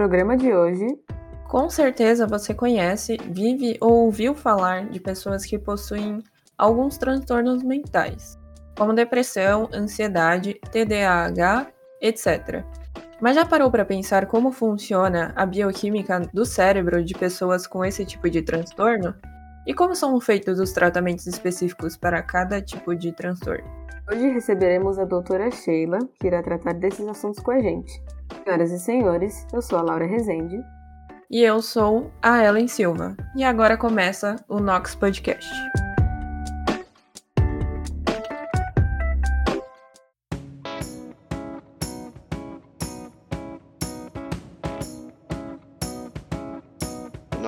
programa de hoje, com certeza você conhece, vive ou ouviu falar de pessoas que possuem alguns transtornos mentais, como depressão, ansiedade, TDAH, etc. Mas já parou para pensar como funciona a bioquímica do cérebro de pessoas com esse tipo de transtorno? E como são feitos os tratamentos específicos para cada tipo de transtorno? Hoje receberemos a doutora Sheila, que irá tratar desses assuntos com a gente. Senhoras e senhores, eu sou a Laura Rezende. E eu sou a Ellen Silva. E agora começa o Nox Podcast.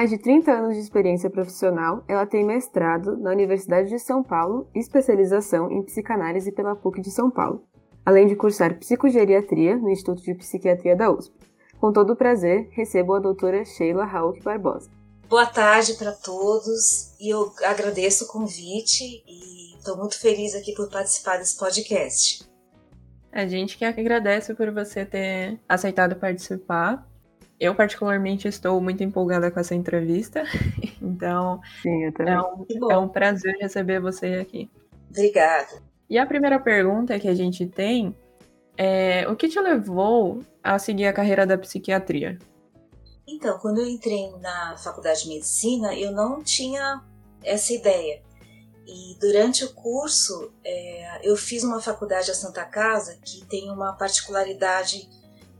Mais de 30 anos de experiência profissional, ela tem mestrado na Universidade de São Paulo e especialização em psicanálise pela PUC de São Paulo, além de cursar psicogeriatria no Instituto de Psiquiatria da USP. Com todo o prazer, recebo a doutora Sheila Rauk Barbosa. Boa tarde para todos e eu agradeço o convite e estou muito feliz aqui por participar desse podcast. A gente que agradece por você ter aceitado participar eu, particularmente, estou muito empolgada com essa entrevista. Então, Sim, eu também. É, um, é um prazer receber você aqui. Obrigada. E a primeira pergunta que a gente tem é: o que te levou a seguir a carreira da psiquiatria? Então, quando eu entrei na faculdade de medicina, eu não tinha essa ideia. E durante o curso, é, eu fiz uma faculdade a Santa Casa que tem uma particularidade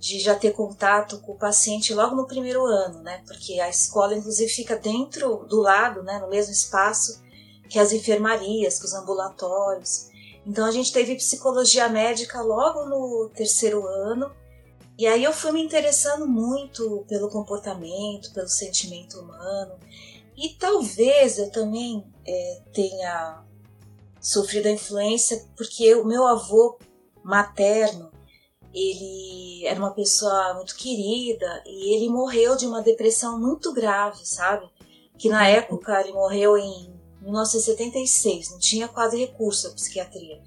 de já ter contato com o paciente logo no primeiro ano, né? Porque a escola, inclusive, fica dentro do lado, né? No mesmo espaço que as enfermarias, que os ambulatórios. Então a gente teve psicologia médica logo no terceiro ano. E aí eu fui me interessando muito pelo comportamento, pelo sentimento humano. E talvez eu também é, tenha sofrido a influência porque o meu avô materno ele era uma pessoa muito querida e ele morreu de uma depressão muito grave, sabe? Que na época ele morreu em 1976, não tinha quase recurso à psiquiatria.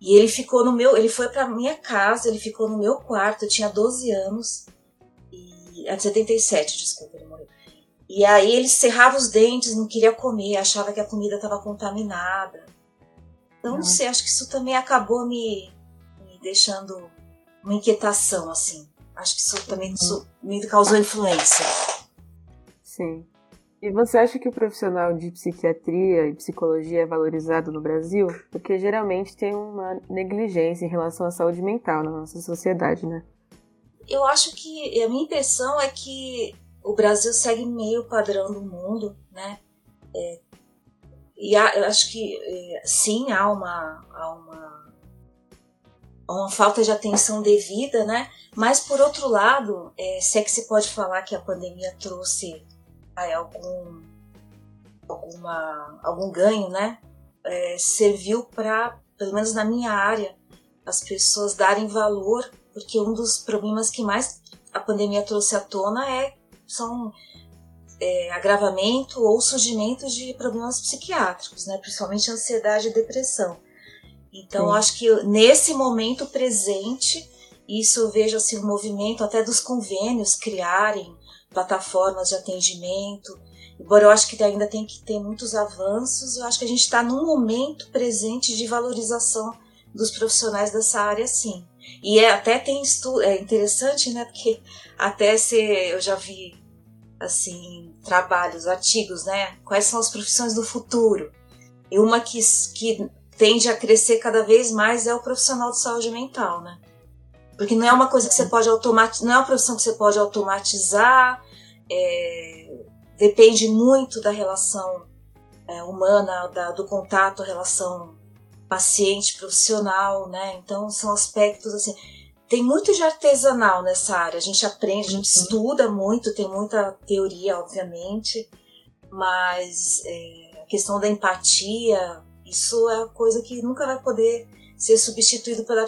E ele ficou no meu, ele foi para minha casa, ele ficou no meu quarto, eu tinha 12 anos. E é de 77, desculpa, ele morreu. E aí ele cerrava os dentes, não queria comer, achava que a comida estava contaminada. Então, não sei, acho que isso também acabou me, me deixando uma inquietação, assim. Acho que isso também uhum. me causou influência. Sim. E você acha que o profissional de psiquiatria e psicologia é valorizado no Brasil? Porque geralmente tem uma negligência em relação à saúde mental na nossa sociedade, né? Eu acho que a minha impressão é que o Brasil segue meio padrão do mundo, né? É, e há, eu acho que é, sim há uma, há uma uma falta de atenção devida, né? Mas por outro lado, é, se é que se pode falar que a pandemia trouxe aí, algum alguma, algum ganho, né? É, serviu para, pelo menos na minha área, as pessoas darem valor, porque um dos problemas que mais a pandemia trouxe à tona é são é, agravamento ou surgimento de problemas psiquiátricos, né? Principalmente ansiedade e depressão. Então, acho que nesse momento presente, isso eu vejo assim, o movimento até dos convênios criarem plataformas de atendimento. Embora eu acho que ainda tem que ter muitos avanços, eu acho que a gente está num momento presente de valorização dos profissionais dessa área, sim. E é, até tem estudo, é interessante, né? Porque até se eu já vi assim trabalhos, artigos, né? Quais são as profissões do futuro? E uma que, que tende a crescer cada vez mais é o profissional de saúde mental, né? Porque não é uma coisa que você pode automatizar, não é uma profissão que você pode automatizar, é, depende muito da relação é, humana, da, do contato, relação paciente-profissional, né? Então são aspectos assim. Tem muito de artesanal nessa área. A gente aprende, a gente uhum. estuda muito, tem muita teoria, obviamente, mas é, questão da empatia, isso é coisa que nunca vai poder ser substituído pela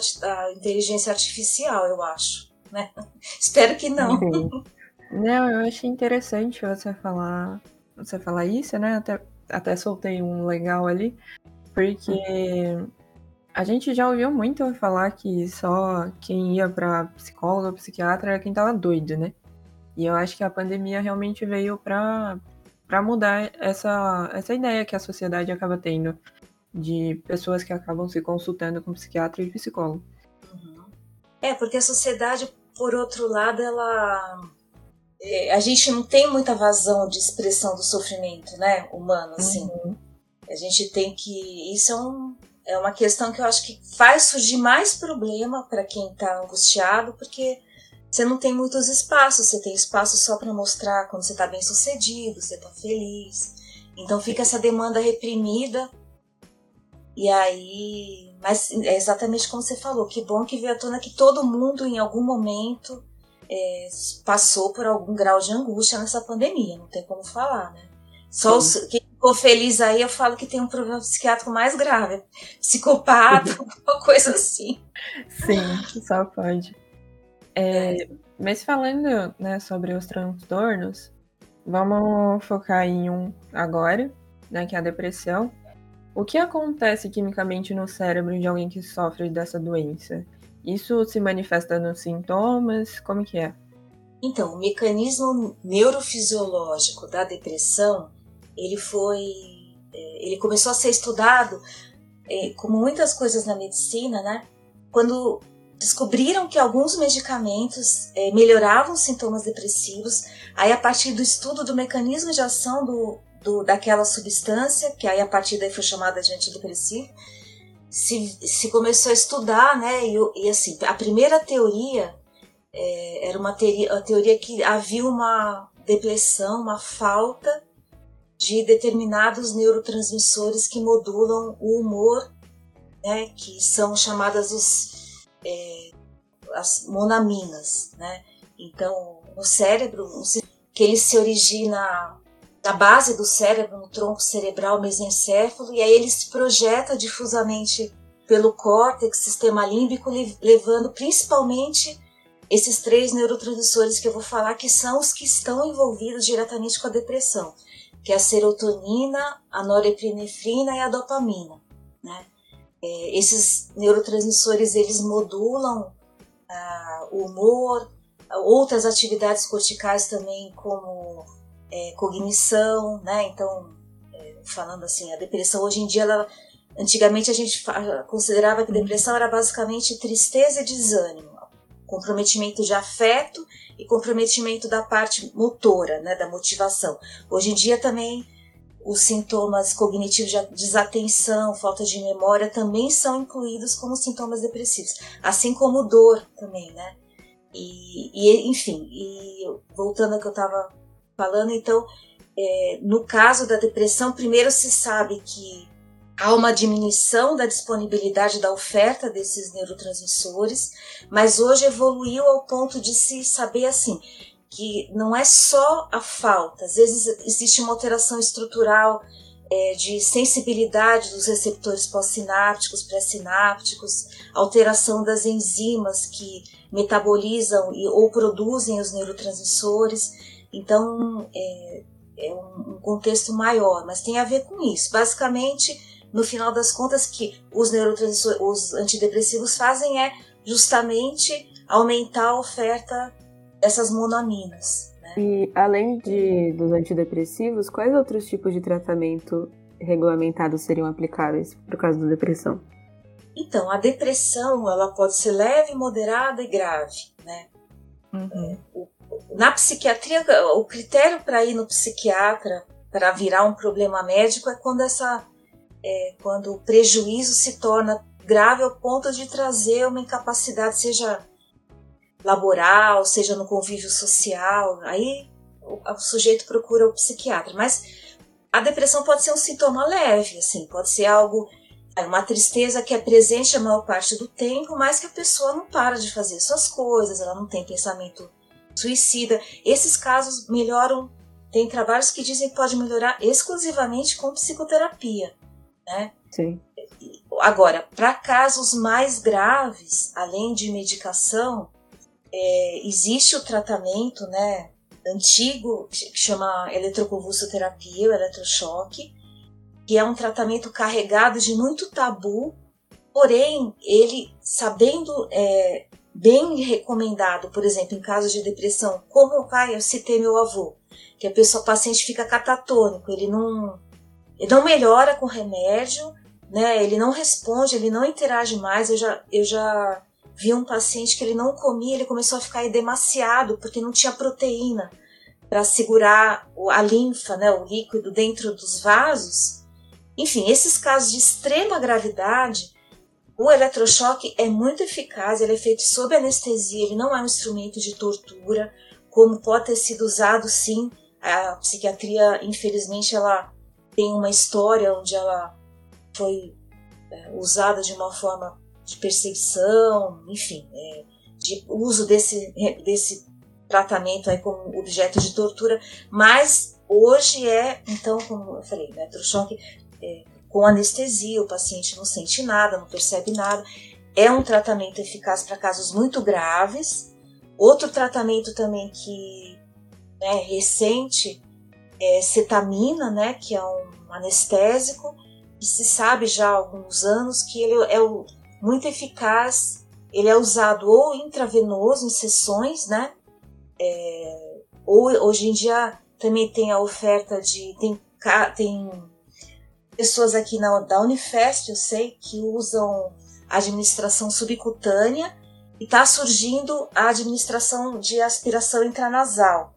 inteligência artificial, eu acho. Né? Espero que não. Não, eu achei interessante você falar, você falar isso, né? Até, até soltei um legal ali, porque a gente já ouviu muito falar que só quem ia para psicólogo ou psiquiatra era quem tava doido, né? E eu acho que a pandemia realmente veio para para mudar essa, essa ideia que a sociedade acaba tendo de pessoas que acabam se consultando com psiquiatra e psicólogo. Uhum. É, porque a sociedade, por outro lado, ela. É, a gente não tem muita vazão de expressão do sofrimento, né, humano, assim. Uhum. A gente tem que. Isso é, um, é uma questão que eu acho que faz surgir mais problema para quem está angustiado, porque você não tem muitos espaços, você tem espaço só para mostrar quando você está bem sucedido, você está feliz. Então fica essa demanda reprimida e aí, mas é exatamente como você falou, que bom que veio à tona que todo mundo em algum momento é, passou por algum grau de angústia nessa pandemia, não tem como falar, né? Só os, quem ficou feliz aí, eu falo que tem um problema psiquiátrico mais grave, psicopata, alguma coisa assim. Sim, só pode. É, é. Mas falando né, sobre os transtornos, vamos focar em um agora, né, que é a depressão. O que acontece quimicamente no cérebro de alguém que sofre dessa doença? Isso se manifesta nos sintomas? Como que é? Então, o mecanismo neurofisiológico da depressão, ele foi, é, ele começou a ser estudado, é, como muitas coisas na medicina, né? Quando descobriram que alguns medicamentos é, melhoravam os sintomas depressivos, aí a partir do estudo do mecanismo de ação do, do, daquela substância, que aí a partir daí foi chamada de antidepressivo, se, se começou a estudar, né? E, e assim, a primeira teoria é, era uma teoria, a teoria que havia uma depressão, uma falta de determinados neurotransmissores que modulam o humor, né? Que são chamadas os, é, as monaminas, né? Então, no cérebro, que ele se origina da base do cérebro, no tronco cerebral mesencéfalo, e aí ele se projeta difusamente pelo córtex, sistema límbico, levando principalmente esses três neurotransmissores que eu vou falar, que são os que estão envolvidos diretamente com a depressão, que é a serotonina, a norepinefrina e a dopamina. Né? É, esses neurotransmissores eles modulam ah, o humor, outras atividades corticais também, como é, cognição, né? Então, é, falando assim, a depressão hoje em dia, ela, antigamente a gente considerava que depressão era basicamente tristeza e desânimo, comprometimento de afeto e comprometimento da parte motora, né, da motivação. Hoje em dia também os sintomas cognitivos de desatenção, falta de memória também são incluídos como sintomas depressivos, assim como dor também, né? E, e enfim, e voltando ao que eu estava falando, então, é, no caso da depressão, primeiro se sabe que há uma diminuição da disponibilidade da oferta desses neurotransmissores, mas hoje evoluiu ao ponto de se saber assim que não é só a falta, às vezes existe uma alteração estrutural é, de sensibilidade dos receptores pós-sinápticos, pré-sinápticos, alteração das enzimas que metabolizam e, ou produzem os neurotransmissores. Então, é, é um contexto maior, mas tem a ver com isso. Basicamente, no final das contas, que os neurotransmissores, os antidepressivos fazem é justamente aumentar a oferta dessas monaminas. Né? E além de, dos antidepressivos, quais outros tipos de tratamento regulamentados seriam aplicáveis por causa da depressão? Então, a depressão ela pode ser leve, moderada e grave, né? Uhum. É, o na psiquiatria, o critério para ir no psiquiatra para virar um problema médico é quando essa é, quando o prejuízo se torna grave ao ponto de trazer uma incapacidade, seja laboral, seja no convívio social. Aí o, o sujeito procura o psiquiatra. Mas a depressão pode ser um sintoma leve, assim, pode ser algo uma tristeza que é presente a maior parte do tempo, mas que a pessoa não para de fazer suas coisas, ela não tem pensamento suicida. Esses casos melhoram tem trabalhos que dizem que pode melhorar exclusivamente com psicoterapia, né? Sim. Agora, para casos mais graves, além de medicação, é, existe o tratamento, né, antigo que chama eletroconvulsoterapia, o eletrochoque, que é um tratamento carregado de muito tabu, porém ele sabendo é, bem recomendado, por exemplo, em casos de depressão, como pai, eu citei meu avô, que a pessoa, o paciente fica catatônico, ele não, ele não melhora com remédio, né? Ele não responde, ele não interage mais. Eu já, eu já vi um paciente que ele não comia, ele começou a ficar demasiado porque não tinha proteína para segurar a linfa, né, o líquido dentro dos vasos. Enfim, esses casos de extrema gravidade, o eletrochoque é muito eficaz, ele é feito sob anestesia, ele não é um instrumento de tortura, como pode ter sido usado sim. A psiquiatria, infelizmente, ela tem uma história onde ela foi é, usada de uma forma de perseguição, enfim, é, de uso desse, desse tratamento aí como objeto de tortura, mas hoje é, então, como eu falei, eletrochoque é, com anestesia, o paciente não sente nada, não percebe nada. É um tratamento eficaz para casos muito graves. Outro tratamento também que é recente é cetamina, né, que é um anestésico e se sabe já há alguns anos que ele é muito eficaz. Ele é usado ou intravenoso em sessões, né? É, ou hoje em dia também tem a oferta de tem, tem pessoas aqui na, da Unifest, eu sei, que usam administração subcutânea e está surgindo a administração de aspiração intranasal.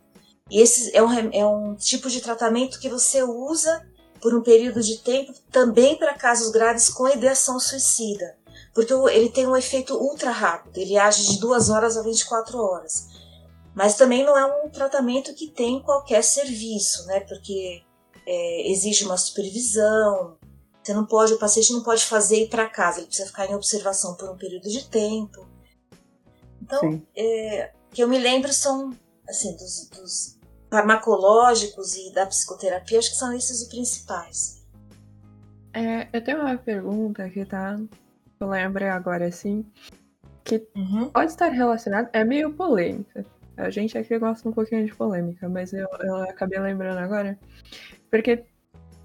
E esse é um, é um tipo de tratamento que você usa por um período de tempo também para casos graves com ideação suicida, porque ele tem um efeito ultra rápido, ele age de 2 horas a 24 horas. Mas também não é um tratamento que tem qualquer serviço, né? Porque é, exige uma supervisão. Você não pode, o paciente não pode fazer ir para casa, ele precisa ficar em observação por um período de tempo. Então, é, que eu me lembro são assim dos, dos farmacológicos e da psicoterapia, acho que são esses os principais. É, eu tenho uma pergunta que tá. Eu lembrei agora assim. Que uhum. pode estar relacionada. É meio polêmica. A gente aqui gosta um pouquinho de polêmica, mas eu, eu acabei lembrando agora. Porque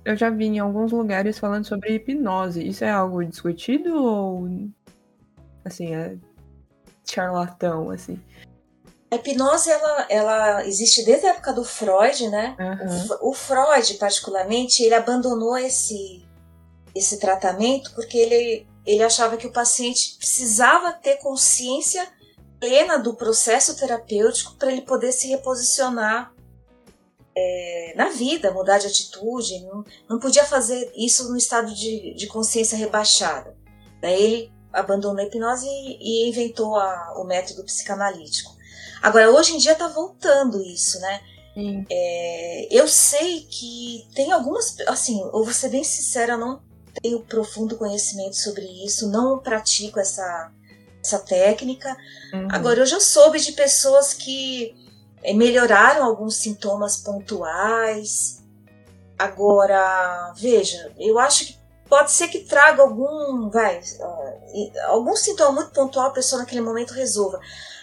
eu já vi em alguns lugares falando sobre hipnose. Isso é algo discutido ou. Assim, é charlatão, assim? A hipnose ela, ela existe desde a época do Freud, né? Uhum. O, o, Freud, particularmente, ele abandonou esse, esse tratamento porque ele, ele achava que o paciente precisava ter consciência plena do processo terapêutico para ele poder se reposicionar é, na vida, mudar de atitude. Não, não podia fazer isso no estado de, de consciência rebaixada. Daí ele abandonou a hipnose e, e inventou a, o método psicanalítico. Agora, hoje em dia tá voltando isso, né? É, eu sei que tem algumas. Assim, eu vou ser bem sincera, eu não tenho profundo conhecimento sobre isso, não pratico essa, essa técnica. Uhum. Agora, eu já soube de pessoas que melhoraram alguns sintomas pontuais. Agora, veja, eu acho que pode ser que traga algum, vai, algum sintoma muito pontual a pessoa naquele momento resolva.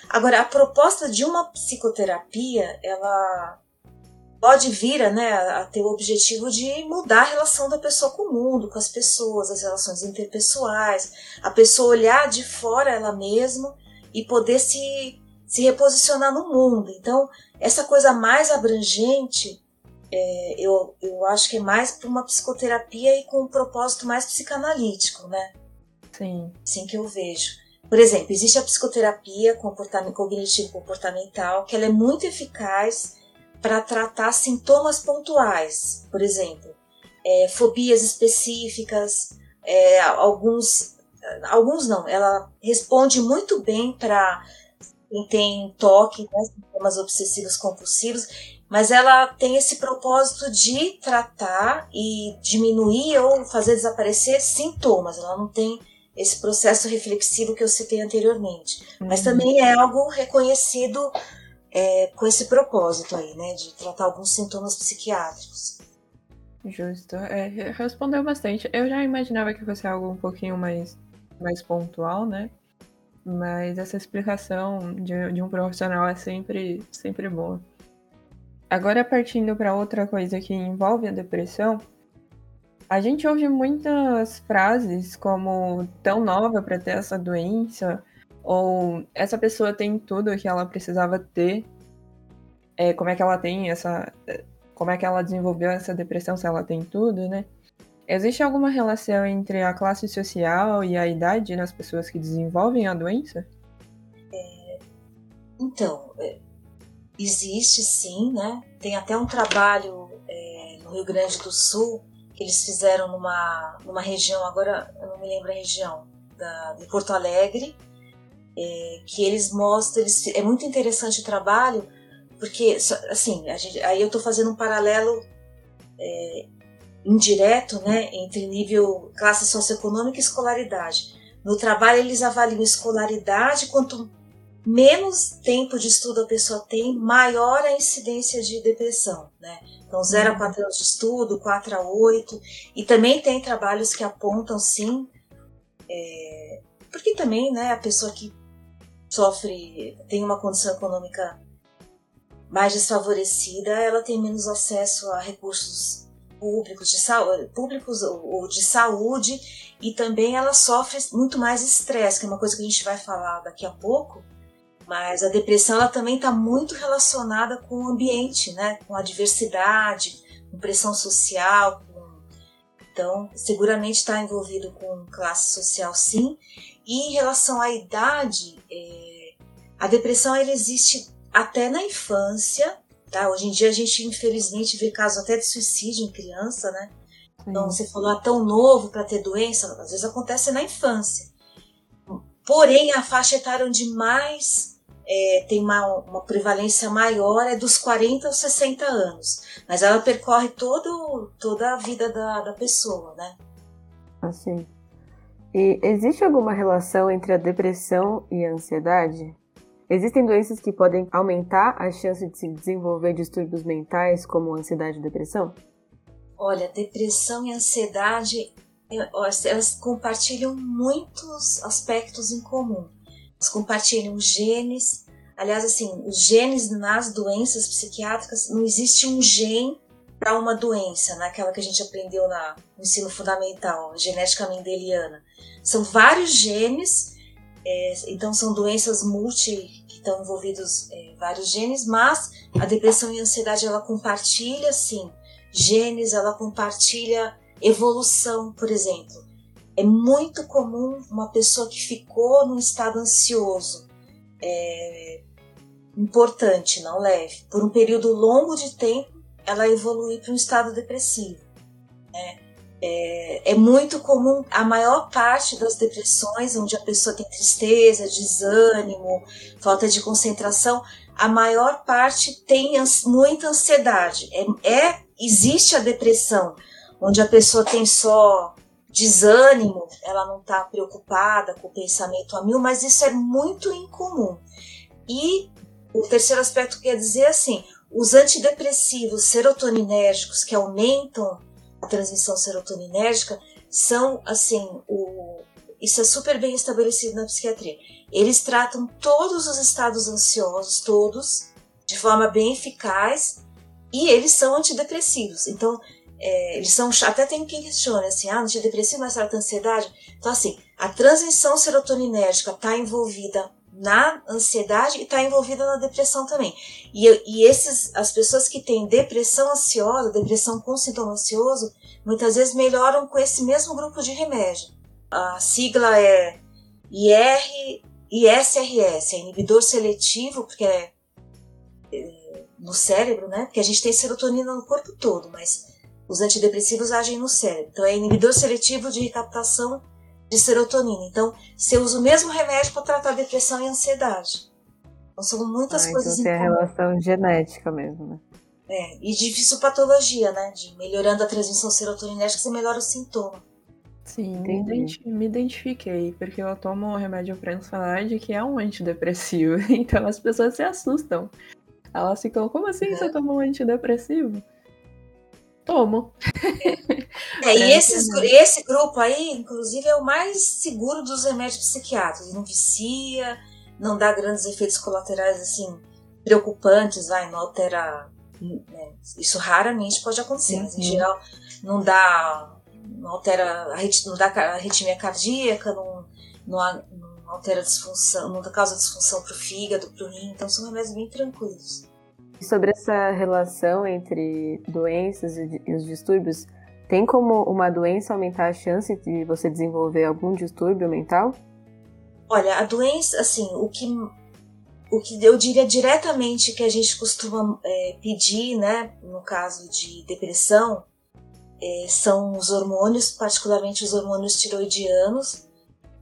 Agora, a proposta de uma psicoterapia, ela pode vir né, a ter o objetivo de mudar a relação da pessoa com o mundo, com as pessoas, as relações interpessoais, a pessoa olhar de fora ela mesma e poder se, se reposicionar no mundo. Então, essa coisa mais abrangente, é, eu, eu acho que é mais para uma psicoterapia e com um propósito mais psicanalítico, né? Sim. Assim que eu vejo. Por exemplo, existe a psicoterapia cognitivo-comportamental, que ela é muito eficaz para tratar sintomas pontuais, por exemplo, é, fobias específicas, é, alguns, alguns não, ela responde muito bem para quem tem toque, né, sintomas obsessivos compulsivos, mas ela tem esse propósito de tratar e diminuir ou fazer desaparecer sintomas, ela não tem esse processo reflexivo que eu citei anteriormente. Uhum. Mas também é algo reconhecido é, com esse propósito aí, né, de tratar alguns sintomas psiquiátricos. Justo, é, respondeu bastante. Eu já imaginava que fosse algo um pouquinho mais, mais pontual, né? Mas essa explicação de, de um profissional é sempre, sempre boa. Agora, partindo para outra coisa que envolve a depressão, a gente ouve muitas frases como tão nova para ter essa doença, ou essa pessoa tem tudo que ela precisava ter. É, como é que ela tem essa. Como é que ela desenvolveu essa depressão se ela tem tudo, né? Existe alguma relação entre a classe social e a idade nas pessoas que desenvolvem a doença? É, então, é, existe sim, né? Tem até um trabalho é, no Rio Grande do Sul que eles fizeram numa, numa região, agora eu não me lembro a região, da, de Porto Alegre, é, que eles mostram, eles, é muito interessante o trabalho, porque, assim, gente, aí eu estou fazendo um paralelo é, indireto, né, entre nível classe socioeconômica e escolaridade. No trabalho eles avaliam escolaridade, quanto menos tempo de estudo a pessoa tem, maior a incidência de depressão, né? Então, 0 a 4 anos de estudo, 4 a 8, e também tem trabalhos que apontam, sim, é, porque também, né, a pessoa que sofre, tem uma condição econômica mais desfavorecida, ela tem menos acesso a recursos públicos de saúde, públicos ou de saúde e também ela sofre muito mais estresse, que é uma coisa que a gente vai falar daqui a pouco. Mas a depressão ela também está muito relacionada com o ambiente, né? Com a diversidade, com pressão social. Com... Então, seguramente está envolvido com classe social, sim. E em relação à idade, é, a depressão ela existe até na infância. Tá? Hoje em dia a gente infelizmente vê casos até de suicídio em criança, né? Então você falou ah, tão novo para ter doença, às vezes acontece na infância. Porém, a faixa etária onde mais é, tem uma, uma, prevalência maior é dos 40 aos 60 anos. Mas ela percorre todo, toda a vida da, da pessoa, né? Assim. E existe alguma relação entre a depressão e a ansiedade? Existem doenças que podem aumentar a chance de se desenvolver distúrbios mentais, como ansiedade e depressão? Olha, depressão e ansiedade, elas compartilham muitos aspectos em comum. Elas compartilham genes. Aliás, assim, os genes nas doenças psiquiátricas, não existe um gene para uma doença, naquela que a gente aprendeu na, no ensino fundamental, genética mendeliana. São vários genes, é, então são doenças multi estão envolvidos é, vários genes, mas a depressão e a ansiedade ela compartilha sim genes, ela compartilha evolução, por exemplo. É muito comum uma pessoa que ficou num estado ansioso, é, importante, não leve, por um período longo de tempo ela evoluir para um estado depressivo. Né? É, é, muito comum, a maior parte das depressões, onde a pessoa tem tristeza, desânimo, falta de concentração, a maior parte tem muita ansiedade. É, é, existe a depressão, onde a pessoa tem só desânimo, ela não está preocupada com o pensamento a mil, mas isso é muito incomum. E o terceiro aspecto que ia dizer é assim: os antidepressivos serotoninérgicos que aumentam a transmissão serotoninérgica são assim o isso é super bem estabelecido na psiquiatria. Eles tratam todos os estados ansiosos, todos, de forma bem eficaz, e eles são antidepressivos. Então, é, eles são até tem quem questiona assim, ah, antidepressivo mas trata ansiedade. Então, assim, a transmissão serotoninérgica está envolvida na ansiedade e está envolvida na depressão também. E, e esses, as pessoas que têm depressão ansiosa, depressão com sintoma ansioso, muitas vezes melhoram com esse mesmo grupo de remédio. A sigla é IR, ISRS, é inibidor seletivo, porque é, é no cérebro, né? Porque a gente tem serotonina no corpo todo, mas os antidepressivos agem no cérebro. Então é inibidor seletivo de recaptação de serotonina. Então, você usa o mesmo remédio para tratar depressão e ansiedade. Então, são muitas ah, coisas então tem a relação genética mesmo, né? É, e de fisiopatologia, né? De melhorando a transmissão serotoninérgica, você melhora o sintoma. Sim, me, identi me, identifiquei, porque eu tomo um remédio para ansiedade que é um antidepressivo. Então as pessoas se assustam. Elas ficam, como assim você tomou um antidepressivo? Tomo. É, e é, esses, esse grupo aí, inclusive, é o mais seguro dos remédios psiquiátricos. Não vicia, não dá grandes efeitos colaterais assim preocupantes, vai, não altera. Né? Isso raramente pode acontecer, mas em uhum. geral não dá. Não altera. Não dá arritmia cardíaca, não, não, não altera disfunção, não causa disfunção para o fígado, para o rim, então são remédios bem tranquilos. Sobre essa relação entre doenças e os distúrbios, tem como uma doença aumentar a chance de você desenvolver algum distúrbio mental? Olha, a doença, assim, o que, o que eu diria diretamente que a gente costuma é, pedir, né, no caso de depressão, é, são os hormônios, particularmente os hormônios tiroidianos,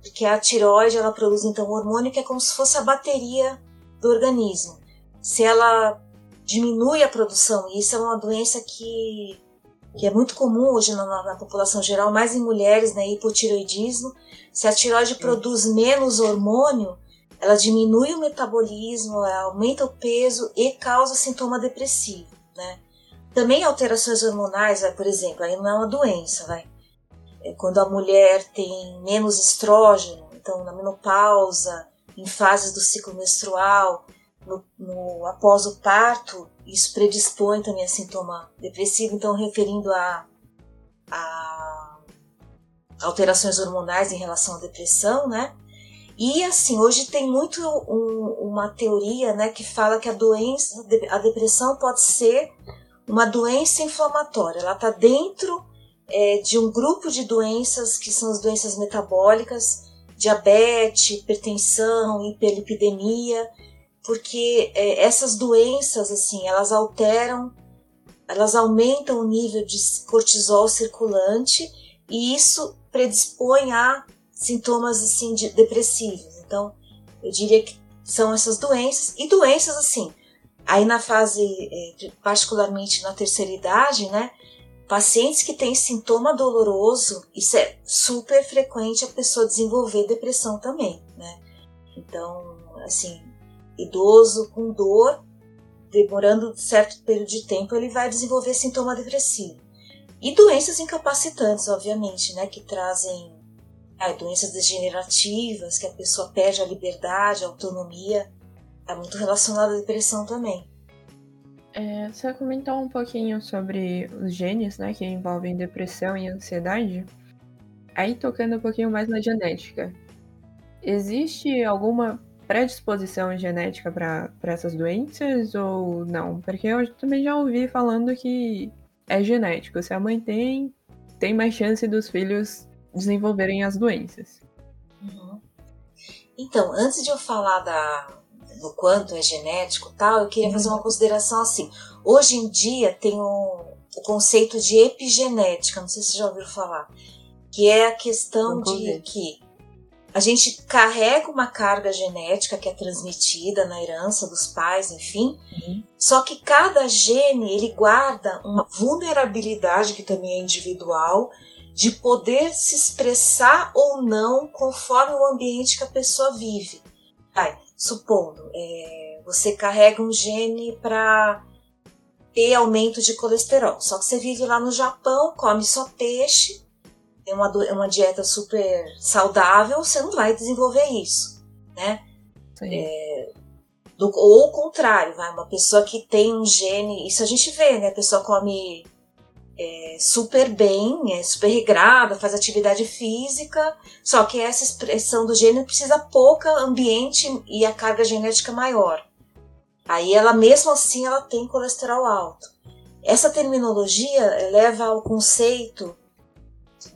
porque a tiroide ela produz então um hormônio que é como se fosse a bateria do organismo. Se ela diminui a produção. E isso é uma doença que, que é muito comum hoje na, na população geral, mais em mulheres, né, hipotiroidismo. Se a tiroide produz menos hormônio, ela diminui o metabolismo, aumenta o peso e causa sintoma depressivo, né? Também alterações hormonais, por exemplo, aí não é uma doença, vai. É quando a mulher tem menos estrógeno, então na menopausa, em fases do ciclo menstrual, no, no, após o parto, isso predispõe também a sintoma depressivo, então referindo a, a alterações hormonais em relação à depressão, né? E assim, hoje tem muito um, uma teoria, né, que fala que a doença, a depressão pode ser uma doença inflamatória. Ela está dentro é, de um grupo de doenças que são as doenças metabólicas, diabetes, hipertensão, hiperlipidemia, porque é, essas doenças, assim, elas alteram, elas aumentam o nível de cortisol circulante e isso predispõe a sintomas, assim, de, depressivos. Então, eu diria que são essas doenças e doenças, assim, aí na fase, é, particularmente na terceira idade, né, pacientes que têm sintoma doloroso, isso é super frequente a pessoa desenvolver depressão também, né? Então, assim, idoso com dor, demorando certo período de tempo, ele vai desenvolver sintoma depressivo. E doenças incapacitantes, obviamente, né, que trazem ah, doenças degenerativas, que a pessoa perde a liberdade, a autonomia, é muito relacionado à depressão também. É, você comentou um pouquinho sobre os genes, né, que envolvem depressão e ansiedade. Aí tocando um pouquinho mais na genética. Existe alguma predisposição genética para essas doenças ou não? Porque eu também já ouvi falando que é genético. Se a mãe tem, tem mais chance dos filhos desenvolverem as doenças. Uhum. Então, antes de eu falar da, do quanto é genético tal, eu queria uhum. fazer uma consideração assim. Hoje em dia tem o, o conceito de epigenética, não sei se você já ouviu falar, que é a questão de que a gente carrega uma carga genética que é transmitida na herança dos pais, enfim. Uhum. Só que cada gene ele guarda uma vulnerabilidade que também é individual de poder se expressar ou não conforme o ambiente que a pessoa vive. Ai, supondo, é, você carrega um gene para ter aumento de colesterol. Só que você vive lá no Japão, come só peixe, uma, é uma dieta super saudável, você não vai desenvolver isso, né? É, do, ou o contrário, vai, uma pessoa que tem um gene, isso a gente vê, né? A pessoa come é, super bem, é super regrada, faz atividade física, só que essa expressão do gene precisa pouca ambiente e a carga genética maior. Aí ela mesmo assim ela tem colesterol alto. Essa terminologia leva ao conceito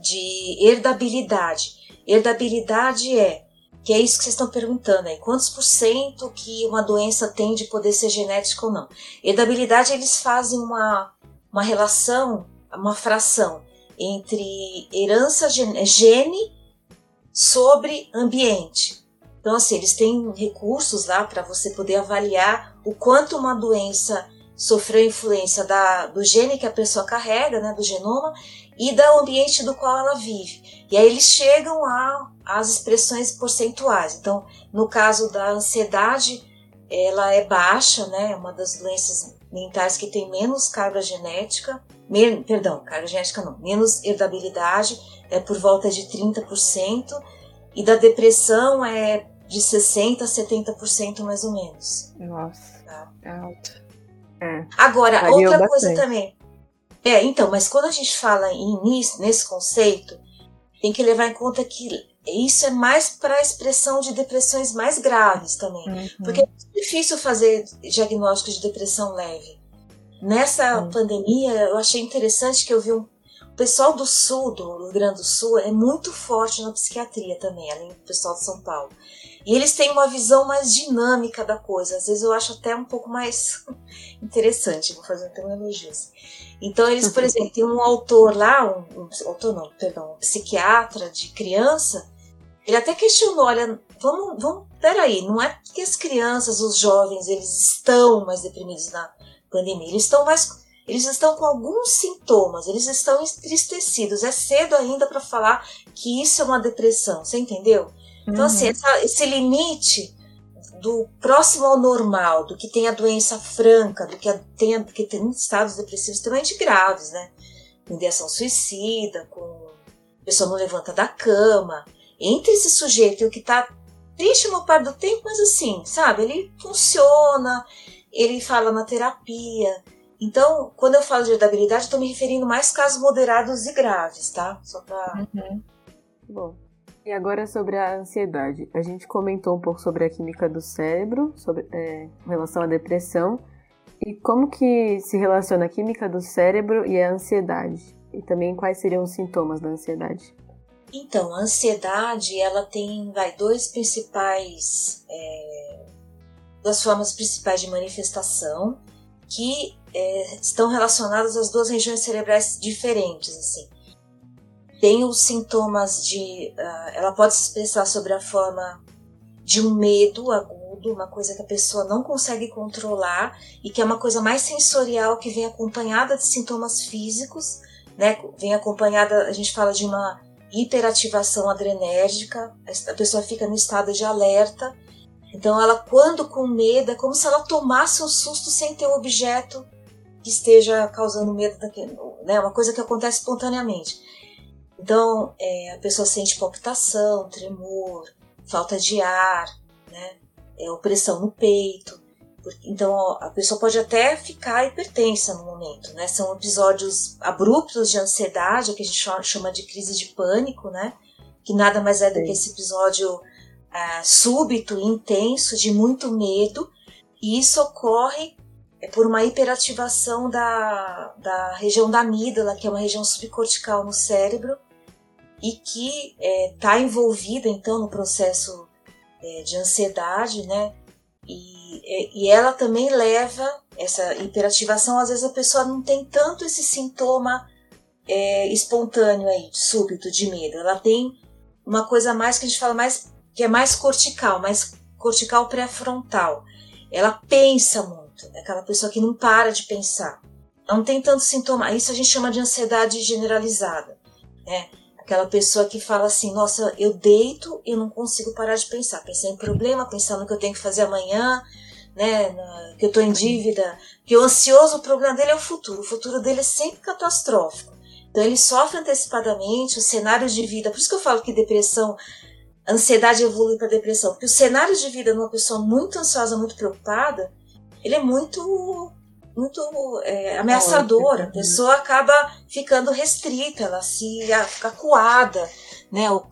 de herdabilidade. Herdabilidade é, que é isso que vocês estão perguntando aí, quantos por cento que uma doença tem de poder ser genética ou não. Herdabilidade, eles fazem uma, uma relação, uma fração entre herança gene sobre ambiente. Então, assim, eles têm recursos lá para você poder avaliar o quanto uma doença sofreu influência da, do gene que a pessoa carrega, né, do genoma, e do ambiente do qual ela vive. E aí eles chegam às expressões percentuais. Então, no caso da ansiedade, ela é baixa, né? É uma das doenças mentais que tem menos carga genética, me, perdão, carga genética não, menos herdabilidade, é por volta de 30%, e da depressão é de 60% a 70% mais ou menos. Nossa, tá. é alto. É. Agora, Variou outra bastante. coisa também. É, então, mas quando a gente fala em, nesse conceito, tem que levar em conta que isso é mais para a expressão de depressões mais graves também. Uhum. Porque é difícil fazer diagnóstico de depressão leve. Nessa Hum. pandemia, eu achei interessante que eu vi um. O pessoal do sul, do Rio Grande do Sul, é muito forte na psiquiatria também, além do pessoal de São Paulo. E eles têm uma visão mais dinâmica da coisa. Às vezes eu acho até um pouco mais interessante, vou fazer até um elogio. assim. Então, eles, por exemplo, tem um autor lá, um, um autor não, perdão, um psiquiatra de criança, ele até questionou, olha, vamos, vamos, peraí, não é porque as crianças, os jovens, eles estão mais deprimidos na pandemia, eles estão mais, eles estão com alguns sintomas, eles estão entristecidos, é cedo ainda para falar que isso é uma depressão, você entendeu? Então, Uhum. assim, essa- esse limite do próximo ao normal, do que tem a doença franca, do que a- tem, porque tem estados depressivos extremamente graves, né? Com ideação suicida, com a pessoa não levanta da cama. Entre esse sujeito e o que tá triste uma parte do tempo, mas assim, sabe? Ele funciona, ele fala na terapia. Então, quando eu falo de herdabilidade, eu tô me referindo mais a casos moderados e graves, tá? Só pra Uhum. Bom, e agora sobre a ansiedade. A gente comentou um pouco sobre a química do cérebro, sobre é, em relação à depressão, e como que se relaciona a química do cérebro e a ansiedade. E também quais seriam os sintomas da ansiedade. Então, a ansiedade, ela tem, vai, dois principais, é, duas formas principais de manifestação que é, estão relacionadas às duas regiões cerebrais diferentes, assim. Tem os sintomas de, ah, ela pode se expressar sobre a forma de um medo agudo, uma coisa que a pessoa não consegue controlar e que é uma coisa mais sensorial que vem acompanhada de sintomas físicos, né? Vem acompanhada, a gente fala de uma hiperativação adrenérgica, a pessoa fica no estado de alerta. Então, ela, quando com medo, é como se ela tomasse um susto sem ter um objeto que esteja causando medo daquele, né? Uma coisa que acontece espontaneamente. Então, é, a pessoa sente palpitação, tremor, falta de ar, né? É, opressão no peito. Porque- Então, ó, a pessoa pode até ficar hipertensa no momento, né? São episódios abruptos de ansiedade, que a gente chama- de crise de pânico, né? Que nada mais é do que esse episódio ah, súbito, intenso, de muito medo. E isso ocorre é, por uma hiperativação da, da região da amígdala, que é uma região subcortical no cérebro, e que está envolvida, então, no processo é, de ansiedade, né? E, e- e ela também leva essa hiperativação, às vezes a pessoa não tem tanto esse sintoma é, espontâneo aí, súbito, de medo. Ela tem uma coisa mais que a gente fala mais, que é mais cortical, mais cortical pré-frontal. Ela pensa muito, é aquela pessoa que não para de pensar. Não tem tanto sintoma, isso a gente chama de ansiedade generalizada, né? Aquela pessoa que fala assim, nossa, eu deito e não consigo parar de pensar. Pensar em problema, pensar no que eu tenho que fazer amanhã, né? que eu tô em dívida. Que o ansioso, o problema dele é o futuro. O futuro dele é sempre catastrófico. Então ele sofre antecipadamente, os cenários de vida. Por isso que eu falo que depressão, ansiedade evolui para depressão. Porque os cenários de vida de uma pessoa muito ansiosa, muito preocupada, ele é muito muito é, ameaçador. A pessoa acaba ficando restrita, ela se a- fica acuada, né? O-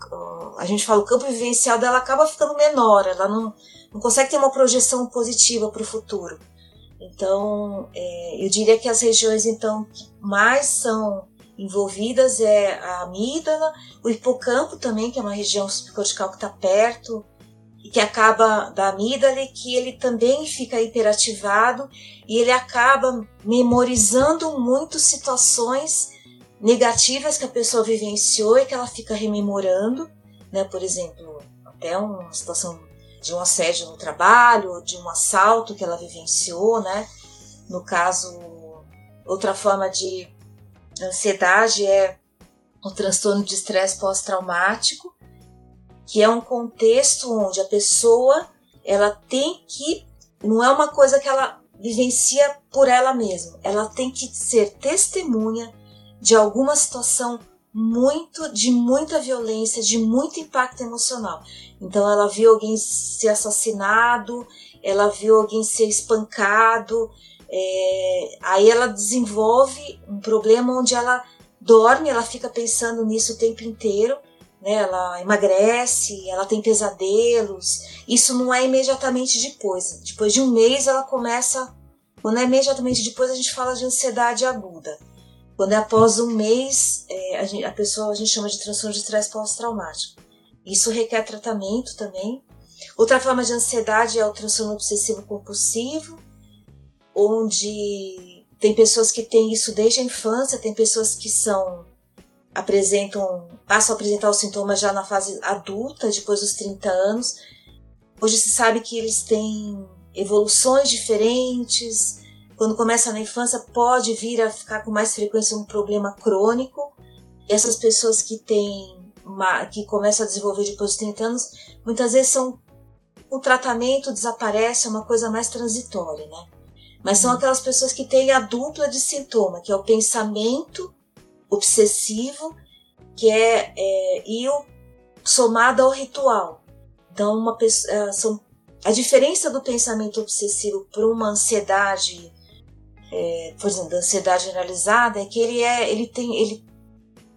a gente fala o campo vivencial dela acaba ficando menor, ela não, não consegue ter uma projeção positiva para o futuro. Então, é, eu diria que as regiões então que mais são envolvidas é a amígdala, o hipocampo também, que é uma região subcortical que está perto e que acaba da amígdala que ele também fica hiperativado e ele acaba memorizando muito situações negativas que a pessoa vivenciou e que ela fica rememorando, né? Por exemplo, até uma situação de um assédio no trabalho, de um assalto que ela vivenciou, né? No caso, outra forma de ansiedade é o transtorno de estresse pós-traumático, que é um contexto onde a pessoa ela tem que não é uma coisa que ela vivencia por ela mesma. Ela tem que ser testemunha de alguma situação muito de muita violência, de muito impacto emocional. Então ela viu alguém ser assassinado, ela viu alguém ser espancado, é, aí ela desenvolve um problema onde ela dorme, ela fica pensando nisso o tempo inteiro, né? ela emagrece, ela tem pesadelos. Isso não é imediatamente depois. Depois de um mês ela começa. Quando é imediatamente depois a gente fala de ansiedade aguda. Quando é após um mês, é, a, gente, a, pessoa a gente chama de transtorno de estresse pós-traumático. Isso requer tratamento também. Outra forma de ansiedade é o transtorno obsessivo compulsivo, onde tem pessoas que têm isso desde a infância, tem pessoas que são apresentam, passam a apresentar os sintomas já na fase adulta, depois dos 30 anos. Hoje se sabe que eles têm evoluções diferentes. Quando começa na infância, pode vir a ficar com mais frequência um problema crônico. E essas pessoas que têm que começam a desenvolver depois dos 30 anos, muitas vezes são o tratamento desaparece, é uma coisa mais transitória, né? Mas são aquelas pessoas que têm a dupla de sintoma, que é o pensamento obsessivo, que é, é somado ao ritual. Então, uma pessoa, é, são, a diferença do pensamento obsessivo para uma ansiedade, é, por exemplo, da ansiedade generalizada, é que ele é, ele tem, ele,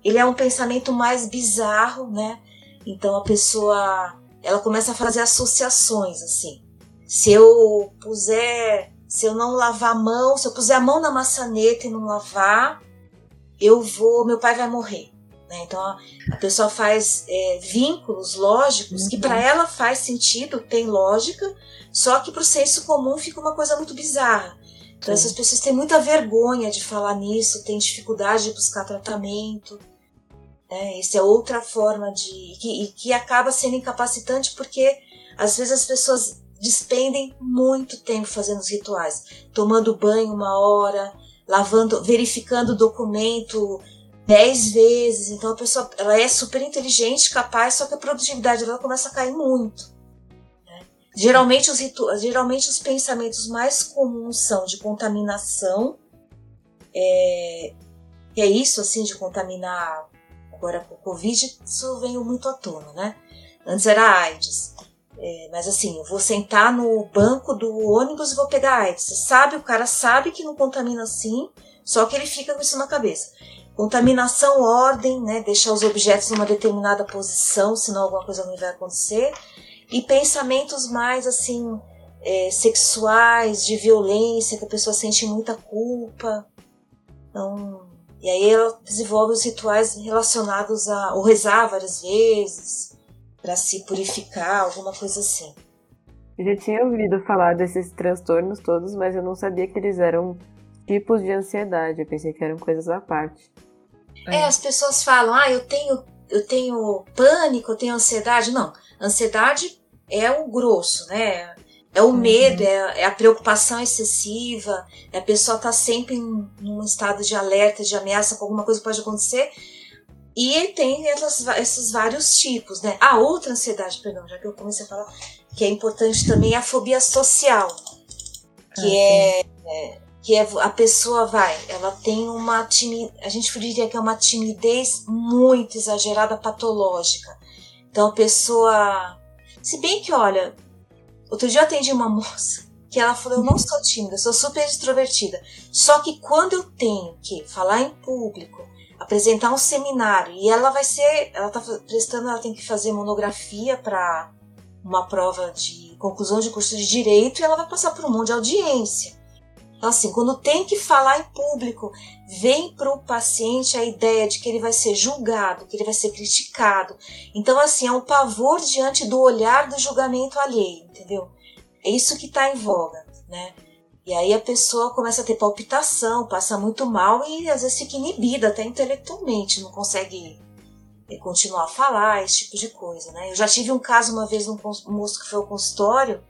ele é um pensamento mais bizarro, né? Então a pessoa, ela começa a fazer associações assim. Se eu puser se eu não lavar a mão, se eu puser a mão na maçaneta e não lavar, eu vou, meu pai vai morrer. Né? Então a, pessoa faz é, vínculos lógicos uhum. que para ela faz sentido, tem lógica, só que para o senso comum fica uma coisa muito bizarra. Então essas pessoas têm muita vergonha de falar nisso, têm dificuldade de buscar tratamento. Né? Isso é outra forma de. Que, que acaba sendo incapacitante porque às vezes as pessoas despendem muito tempo fazendo os rituais, tomando banho uma hora, lavando, verificando o documento dez vezes. Então a pessoa ela é super inteligente, capaz, só que a produtividade dela começa a cair muito. Né? Geralmente os rituais, geralmente os pensamentos mais comuns são de contaminação, é, é isso assim de contaminar agora com o Covid, isso veio muito à tona, né? Antes era AIDS. É, mas assim, eu vou sentar no banco do ônibus e vou pegar AIDS. Sabe, o cara sabe que não contamina assim, só que ele fica com isso na cabeça. Contaminação, ordem, né? Deixar os objetos numa determinada posição, senão alguma coisa ruim vai acontecer. E pensamentos mais assim, é, sexuais, de violência, que a pessoa sente muita culpa. Então, e aí ela desenvolve os rituais relacionados a ou rezar várias vezes, para se purificar, alguma coisa assim. Eu já tinha ouvido falar desses transtornos todos, mas eu não sabia que eles eram tipos de ansiedade. Eu pensei que eram coisas à parte. É, as pessoas falam, ah, eu tenho, eu tenho pânico, eu tenho ansiedade. Não, ansiedade é o grosso, né? É o uhum. medo, é, é, a preocupação excessiva, é a pessoa estar tá sempre em, num estado de alerta, de ameaça com alguma coisa que pode acontecer. E tem essas, esses vários tipos, né? A outra ansiedade, perdão, já que eu comecei a falar, que é importante também, é a fobia social. Que ah, é, é, que é a pessoa vai, ela tem uma timidez, a gente diria que é uma timidez muito exagerada, patológica. Então a pessoa, se bem que olha, outro dia eu atendi uma moça que ela falou: Eu não sou tímida, sou super extrovertida. Só que quando eu tenho que falar em público, apresentar um seminário e ela vai ser, ela está prestando, ela tem que fazer monografia para uma prova de conclusão de curso de direito e ela vai passar por um monte de audiência. Então, assim, quando tem que falar em público, vem para o paciente a ideia de que ele vai ser julgado, que ele vai ser criticado. Então, assim, é um pavor diante do olhar do julgamento alheio, entendeu? É isso que está em voga, né? E aí a pessoa começa a ter palpitação, passa muito mal e às vezes fica inibida até intelectualmente, não consegue eh, continuar a falar, esse tipo de coisa, né? Eu já tive um caso uma vez, um moço que foi ao consultório,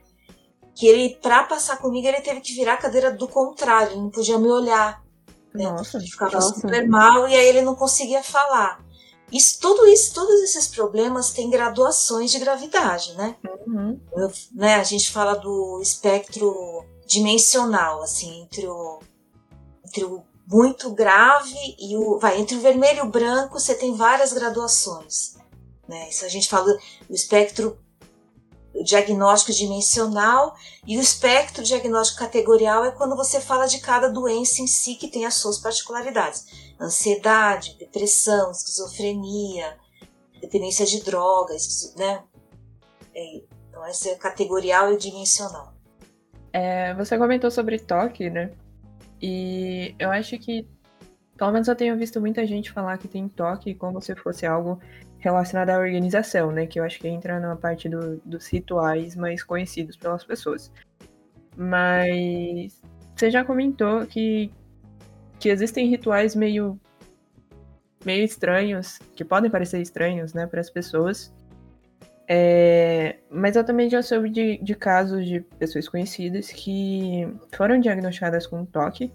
que ele, para passar comigo, ele teve que virar a cadeira do contrário, ele não podia me olhar. Né? Nossa, ele ficava nossa. super mal e aí ele não conseguia falar. isso, tudo isso, todos esses problemas têm graduações de gravidade, né? Uhum. Eu, né? A gente fala do espectro dimensional, assim, entre o, entre o muito grave e o. Vai, entre o vermelho e o branco você tem várias graduações. Né? Isso a gente fala o espectro diagnóstico dimensional e o espectro diagnóstico categorial é quando você fala de cada doença em si que tem as suas particularidades. Ansiedade, depressão, esquizofrenia, dependência de drogas, né? É, então essa é categorial e dimensional. É, você comentou sobre toque, né? E eu acho que, pelo menos eu tenho visto muita gente falar que tem toque como se fosse algo relacionado à organização, né? Que eu acho que entra na parte do, dos rituais mais conhecidos pelas pessoas. Mas você já comentou que, que existem rituais meio meio estranhos, que podem parecer estranhos, né, para as pessoas. É, mas eu também já soube de, de casos de pessoas conhecidas que foram diagnosticadas com toque.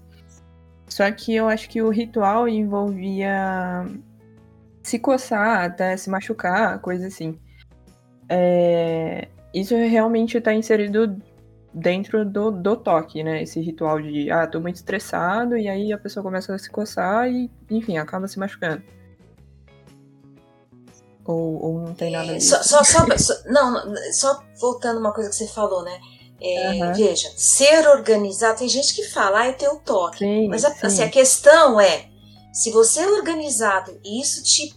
Só que eu acho que o ritual envolvia se coçar, até se machucar, coisa assim. É, isso realmente está inserido dentro do, do toque, né? Esse ritual de, ah, tô muito estressado, e aí a pessoa começa a se coçar e, enfim, acaba se machucando. Ou, ou não tem nada a ver? Só, só, só, só, não, só voltando uma coisa que você falou, né? É, uhum. Veja, ser organizado, tem gente que fala, ah, eu tenho toque. Sim, Mas assim, a questão é, se você é organizado e isso te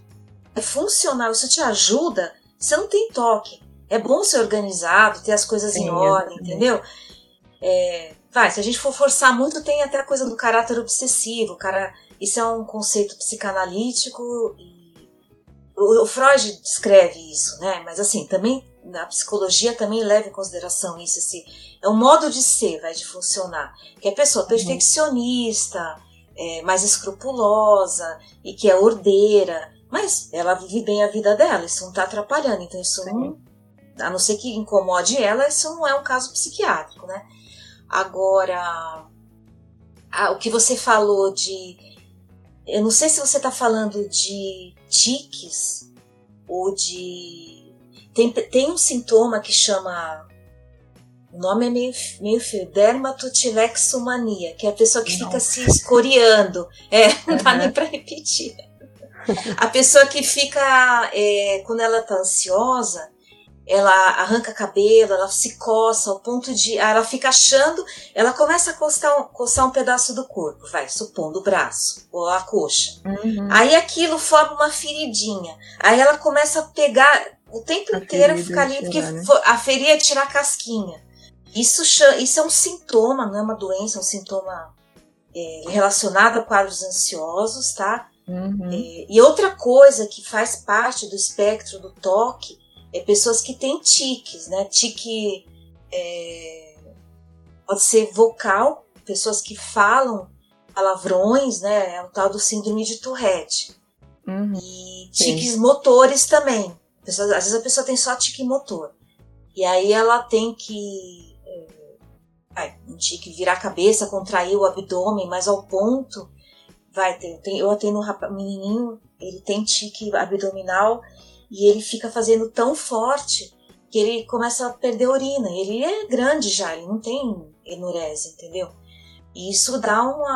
é funcional, isso te ajuda, você não tem toque. É bom ser organizado, ter as coisas Sim, em ordem, entendeu? É, vai, se a gente for forçar muito, tem até a coisa do caráter obsessivo. Cara, isso é um conceito psicanalítico e o, o Freud descreve isso, né? Mas assim, também na psicologia também leva em consideração isso, esse é um modo de ser, vai de funcionar, que é a pessoa uhum. perfeccionista, é, mais escrupulosa e que é ordeira, mas ela vive bem a vida dela, isso não está atrapalhando, então isso não, a não ser que incomode ela, isso não é um caso psiquiátrico, né? Agora, a, o que você falou de, eu não sei se você está falando de tiques ou de tem, tem um sintoma que chama o nome é meio, meio feio. Dermatotilexomania, que é a pessoa que fica se escoriando. É, não dá nem pra repetir. A pessoa que fica, é, quando ela tá ansiosa, ela arranca cabelo, ela se coça ao ponto de. Ela fica achando, ela começa a coçar um, coçar um pedaço do corpo, vai, supondo o braço ou a coxa. Uhum. Aí aquilo forma uma feridinha. Aí ela começa a pegar o tempo a inteiro, ficar ali, porque né? a ferir é tirar a casquinha. Isso, isso é um sintoma, não é uma doença, é um sintoma é, relacionado a quadros ansiosos, tá? Uhum. É, e outra coisa que faz parte do espectro do toque é pessoas que têm tiques, né? Tique é, pode ser vocal, pessoas que falam palavrões, né? É o tal do síndrome de Tourette. Uhum. E tiques Sim. motores também. Pessoas, às vezes a pessoa tem só tique motor. E aí ela tem que vai, tinha que virar a cabeça, contrair o abdômen, mas ao ponto, vai, tem, eu atendo um menininho, ele tem tique abdominal e ele fica fazendo tão forte que ele começa a perder urina. Ele é grande já, ele não tem enurese, entendeu? E isso dá um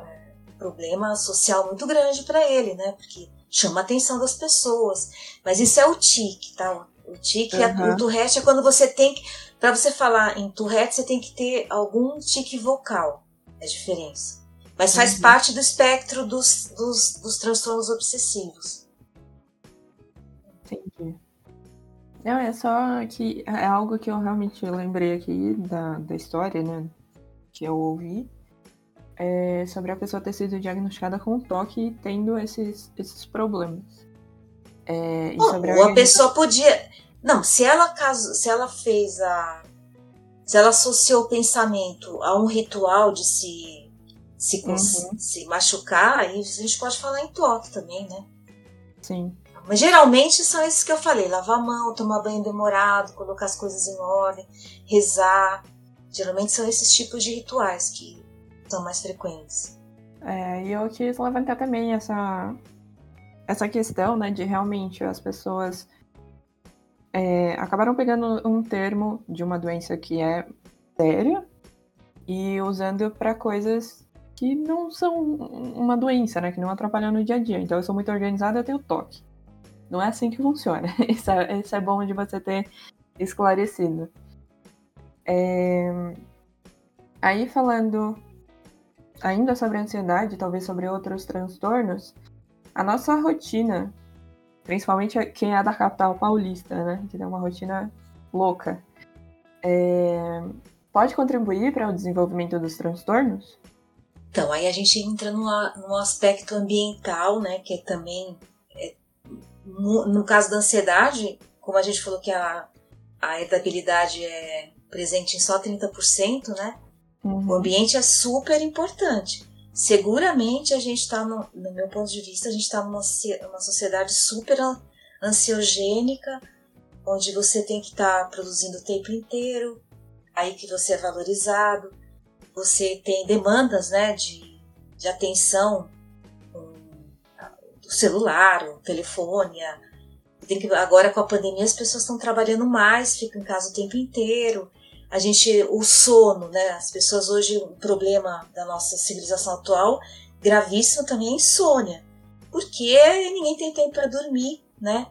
é, problema social muito grande para ele, né? Porque chama a atenção das pessoas. Mas isso é o tique, tá? O tique, uhum. o Tourette é quando você tem que. Para você falar em Tourette, você tem que ter algum tique vocal. É a diferença. Mas faz uhum. parte do espectro dos, dos, dos transtornos obsessivos. Entendi. Não, é só que é algo que eu realmente lembrei aqui da, da história, né? Que eu ouvi. É sobre a pessoa ter sido diagnosticada com toque e tendo esses, esses problemas. É, Bom, a, a pessoa podia. Não, se ela caso, se ela fez a. Se ela associou o pensamento a um ritual de se, se, uhum. se machucar, aí a gente pode falar em toque também, né? Sim. Mas geralmente são esses que eu falei: lavar a mão, tomar banho demorado, colocar as coisas em ordem, rezar. Geralmente são esses tipos de rituais que são mais frequentes. É, e eu quis levantar também essa, essa questão, né, de realmente as pessoas é, acabaram pegando um termo de uma doença que é séria e usando para coisas que não são uma doença, né, que não atrapalham no dia a dia. Então eu sou muito organizada, eu tenho toque. Não é assim que funciona. Isso é, isso é bom de você ter esclarecido. É... Aí falando ainda sobre ansiedade, talvez sobre outros transtornos, a nossa rotina, principalmente quem é da capital paulista, né, que tem uma rotina louca, é... pode contribuir para o desenvolvimento dos transtornos? Então, aí a gente entra no aspecto ambiental, né, que é também, no, no, caso da ansiedade, como a gente falou que a, a herdabilidade é presente em só 30%, né, Uhum. O ambiente é super importante. Seguramente a gente está, no, no, meu ponto de vista, a gente está numa uma sociedade super ansiogênica, onde você tem que estar tá produzindo o tempo inteiro, aí que você é valorizado, você tem demandas né, de, de atenção celular, o telefone. A, que, agora com a pandemia as pessoas estão trabalhando mais, ficam em casa o tempo inteiro a gente o sono, né? As pessoas hoje o problema da nossa civilização atual gravíssimo também é insônia, porque ninguém tem tempo para dormir, né?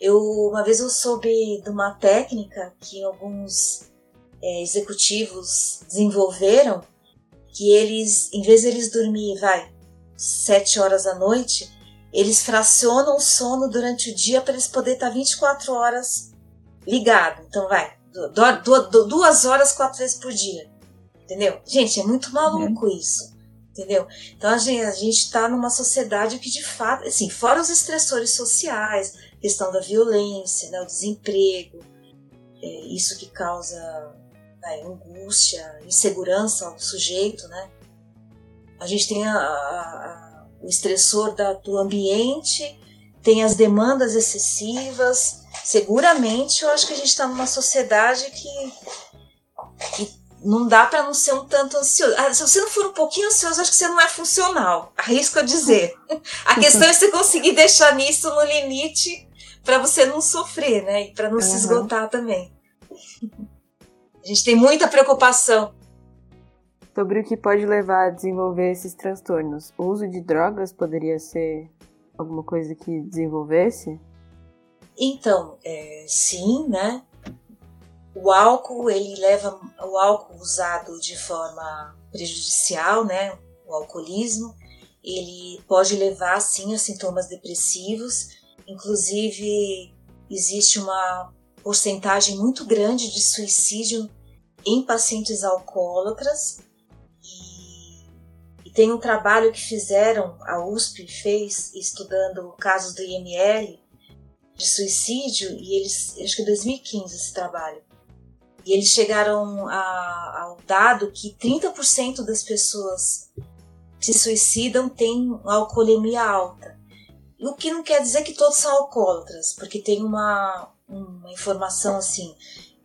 Eu uma vez eu soube de uma técnica que alguns é, executivos desenvolveram que eles, em vez de eles dormir, vai, sete horas da noite, eles fracionam o sono durante o dia para eles poderem estar 24 horas ligado. Então vai, duas horas, quatro vezes por dia. Entendeu? Gente, é muito maluco uhum. isso. Entendeu? Então a gente, a gente tá numa sociedade que de fato, assim, fora os estressores sociais, questão da violência, né, o desemprego, é, isso que causa angústia, insegurança ao sujeito, né? A gente tem a, a, a, o estressor da, do ambiente, tem as demandas excessivas, seguramente eu acho que a gente está numa sociedade que, que não dá para não ser um tanto ansioso. Ah, se você não for um pouquinho ansioso, acho que você não é funcional. Arrisco a dizer. A questão é você conseguir deixar nisso no limite para você não sofrer, né? E para não uhum. se esgotar também. A gente tem muita preocupação. Sobre o que pode levar a desenvolver esses transtornos. O uso de drogas poderia ser alguma coisa que desenvolvesse? Então, é, sim, né? O álcool, ele leva o álcool usado de forma prejudicial, né? O alcoolismo, ele pode levar sim a sintomas depressivos. Inclusive, existe uma porcentagem muito grande de suicídio em pacientes alcoólatras. Tem um trabalho que fizeram, a USP fez, estudando casos do IML, de suicídio e eles, acho que em 2015 esse trabalho. E eles chegaram a, ao dado que 30% das pessoas que se suicidam têm alcoolemia alta. O que não quer dizer que todos são alcoólatras, porque tem uma, uma informação assim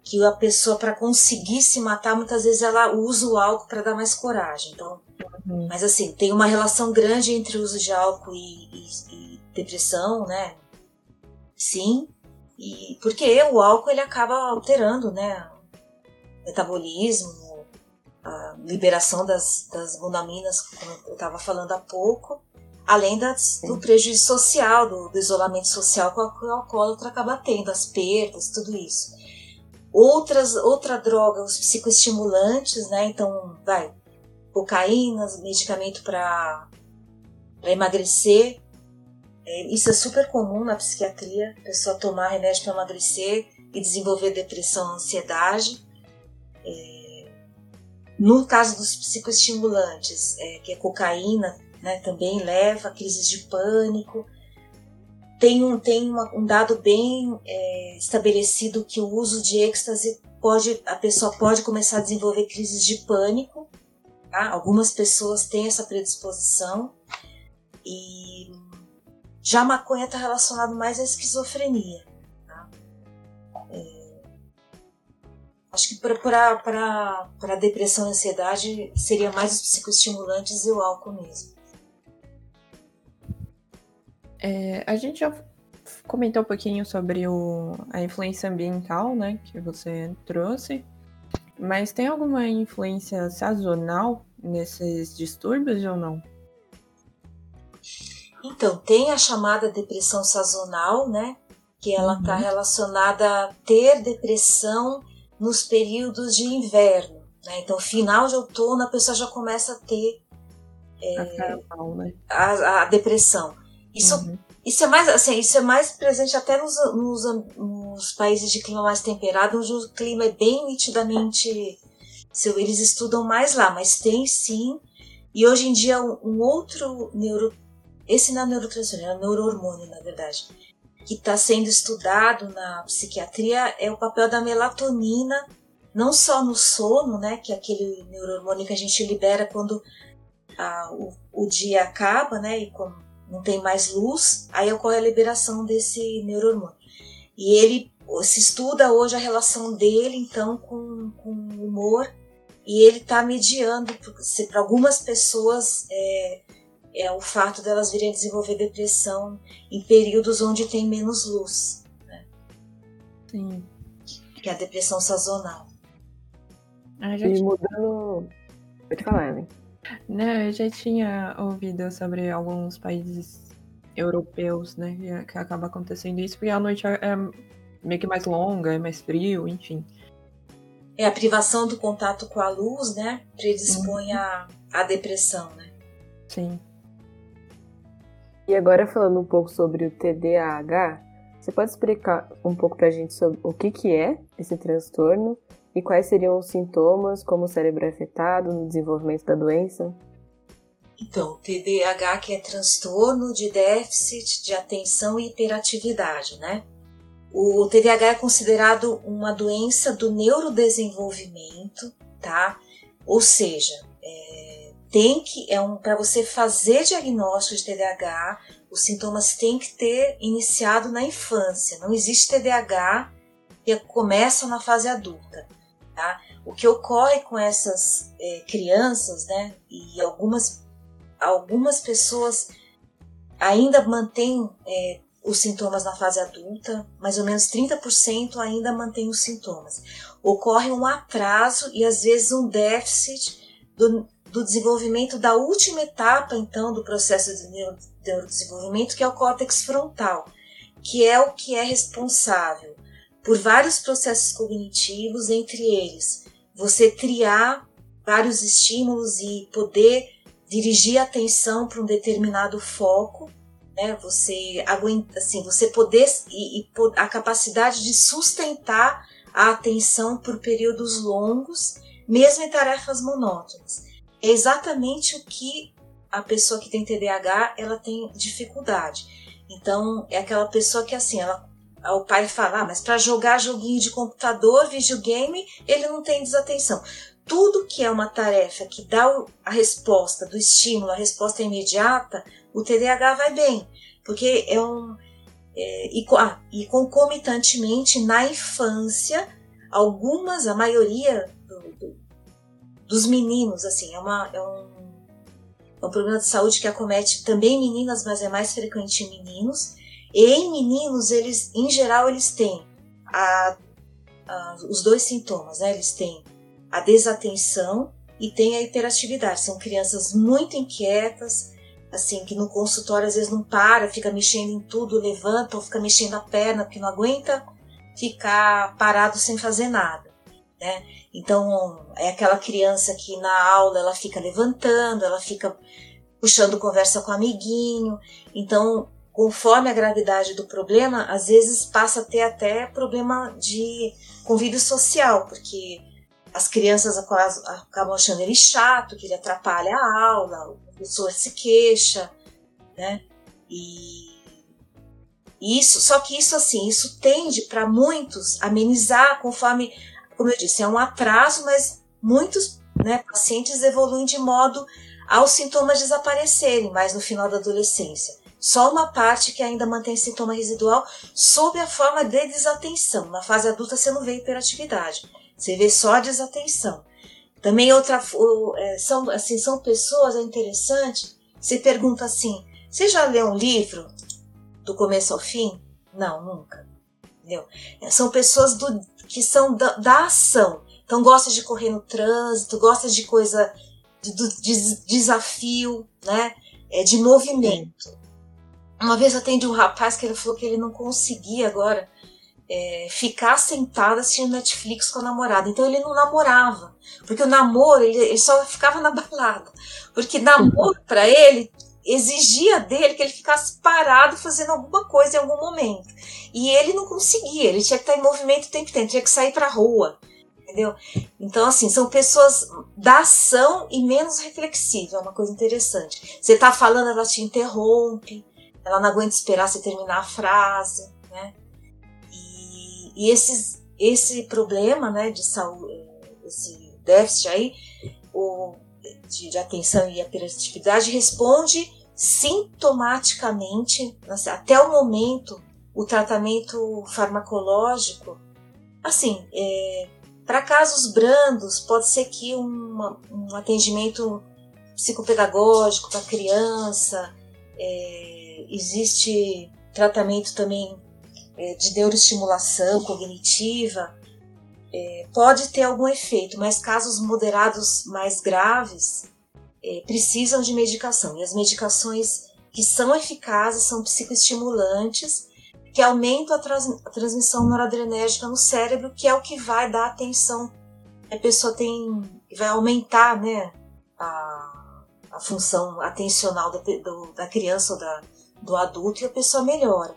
que a pessoa para conseguir se matar muitas vezes ela usa o álcool para dar mais coragem. Então, uhum. mas assim tem uma relação grande entre o uso de álcool e, e, e depressão, né? sim, e porque o álcool ele acaba alterando, né, o metabolismo, a liberação das, das bonaminas, como eu estava falando há pouco, além das, do prejuízo social, do, do, isolamento social que o alcoólatra acaba tendo, as perdas, tudo isso. Outras, outra droga, os psicoestimulantes, né? Então, vai, cocaína, medicamento para emagrecer, é, isso é super comum na psiquiatria, a pessoa tomar remédio para emagrecer e desenvolver depressão, ansiedade. É, no caso dos psicoestimulantes, é, que é cocaína, né, também leva a crises de pânico. Tem um, tem uma, um dado bem é, estabelecido que o uso de êxtase pode, a pessoa pode começar a desenvolver crises de pânico. Tá? Algumas pessoas têm essa predisposição e já a maconha está relacionado mais à esquizofrenia. Tá? É, acho que para depressão e ansiedade seria mais os psicoestimulantes e o álcool mesmo. É, a gente já comentou um pouquinho sobre o, a influência ambiental, né, que você trouxe, mas tem alguma influência sazonal nesses distúrbios ou não? Então, tem a chamada depressão sazonal, né? Que ela está uhum. relacionada a ter depressão nos períodos de inverno. Né? Então, final de outono, a pessoa já começa a ter é, a, né? a, a, depressão. Isso, uhum. isso, é mais, assim, isso é mais presente até nos, nos, nos, países de clima mais temperado, onde o clima é bem nitidamente. Eles estudam mais lá, mas tem sim. E hoje em dia, um, outro neuro. Esse não é neurotransmissor, é um neurohormônio, na verdade que está sendo estudado na psiquiatria é o papel da melatonina, não só no sono, né, que é aquele neurohormônio que a gente libera quando a, o, o, dia acaba, né, e quando não tem mais luz, aí ocorre a liberação desse neurohormônio. E ele se estuda hoje a relação dele, então, com, com o humor, e ele está mediando, para algumas pessoas, é, é o fato delas virem a desenvolver depressão em períodos onde tem menos luz. Né? Sim. Que é a depressão sazonal. Ah, já e tinha... mudando. Pode falar, Ellen. Né, eu já tinha ouvido sobre alguns países europeus, né, que acaba acontecendo isso, porque a noite é, é meio que mais longa, é mais frio, enfim. É a privação do contato com a luz, né, predispõe uhum. à a, a depressão, né? Sim. E agora falando um pouco sobre o TDAH, você pode explicar um pouco para a gente sobre o que, que é esse transtorno e quais seriam os sintomas, como o cérebro é afetado no desenvolvimento da doença? Então, TDAH que é transtorno de déficit de atenção e hiperatividade, né? O TDAH é considerado uma doença do neurodesenvolvimento, tá? Ou seja, tem que é um para você fazer diagnóstico de TDAH, os sintomas têm que ter iniciado na infância. Não existe TDAH que começa na fase adulta. Tá? O que ocorre com essas é, crianças, né? E algumas algumas pessoas ainda mantêm é, os sintomas na fase adulta, mais ou menos 30% ainda mantém os sintomas. Ocorre um atraso e às vezes um déficit do, do desenvolvimento da última etapa, então, do processo de neurodesenvolvimento, que é o córtex frontal, que é o que é responsável por vários processos cognitivos, entre eles você criar vários estímulos e poder dirigir a atenção para um determinado foco, né? Você aguenta, assim, você poder e, e a capacidade de sustentar a atenção por períodos longos, mesmo em tarefas monótonas é exatamente o que a pessoa que tem TDAH ela tem dificuldade. Então é aquela pessoa que assim, ela, o pai fala, ah, mas para jogar joguinho de computador, videogame, ele não tem desatenção. Tudo que é uma tarefa que dá a resposta do estímulo, a resposta imediata, o TDAH vai bem, porque é um é, e, ah, e concomitantemente na infância, algumas, a maioria dos meninos, assim, é, uma, é, um, é um problema de saúde que acomete também meninas, mas é mais frequente em meninos. E em meninos, eles, em geral, eles têm a, a, os dois sintomas, né? Eles têm a desatenção e têm a hiperatividade. São crianças muito inquietas, assim, que no consultório às vezes não para, fica mexendo em tudo, levanta ou fica mexendo a perna porque não aguenta ficar parado sem fazer nada, né? Então, é aquela criança que na aula ela fica levantando, ela fica puxando conversa com o amiguinho. Então, conforme a gravidade do problema, às vezes passa a ter até problema de convívio social, porque as crianças acabam achando ele chato, que ele atrapalha a aula, o professor se queixa, né? E isso, só que isso assim, isso tende para muitos amenizar conforme como eu disse, é um atraso, mas muitos né, pacientes evoluem de modo aos sintomas desaparecerem mais no final da adolescência. Só uma parte que ainda mantém sintoma residual sob a forma de desatenção. Na fase adulta você não vê hiperatividade, você vê só a desatenção. Também outra é, são assim são pessoas é interessante. Você pergunta assim: você já leu um livro? do começo ao fim? Não, nunca. Entendeu? São pessoas do, que são da, da ação. Então gosta de correr no trânsito, gosta de coisa de, de desafio, né? É, de movimento. Uma vez atendi um rapaz que ele falou que ele não conseguia agora é, ficar sentado assistindo Netflix com a namorada. Então ele não namorava. Porque o namoro, ele, ele só ficava na balada. Porque namoro, para ele, exigia dele que ele ficasse parado fazendo alguma coisa em algum momento. E ele não conseguia, ele tinha que estar em movimento o tempo inteiro, tinha que sair para a rua. Entendeu? Então, assim, são pessoas da ação e menos reflexivas, é uma coisa interessante. Você está falando, ela te interrompe, ela não aguenta esperar você terminar a frase, né? E, e esses, esse problema, né, de saúde, esse déficit aí, o, de, de atenção e hiperatividade responde sintomaticamente, até o momento, o tratamento farmacológico, assim, é, para casos brandos, pode ser que uma, um atendimento psicopedagógico para criança, é, existe tratamento também é, de neuroestimulação cognitiva, é, pode ter algum efeito, mas casos moderados mais graves é, precisam de medicação. E as medicações que são eficazes são psicoestimulantes que aumentam a, trans, a transmissão noradrenérgica no cérebro, que é o que vai dar atenção. A pessoa tem. vai aumentar né, a, a função atencional da, do, da criança ou da, do adulto e a pessoa melhora.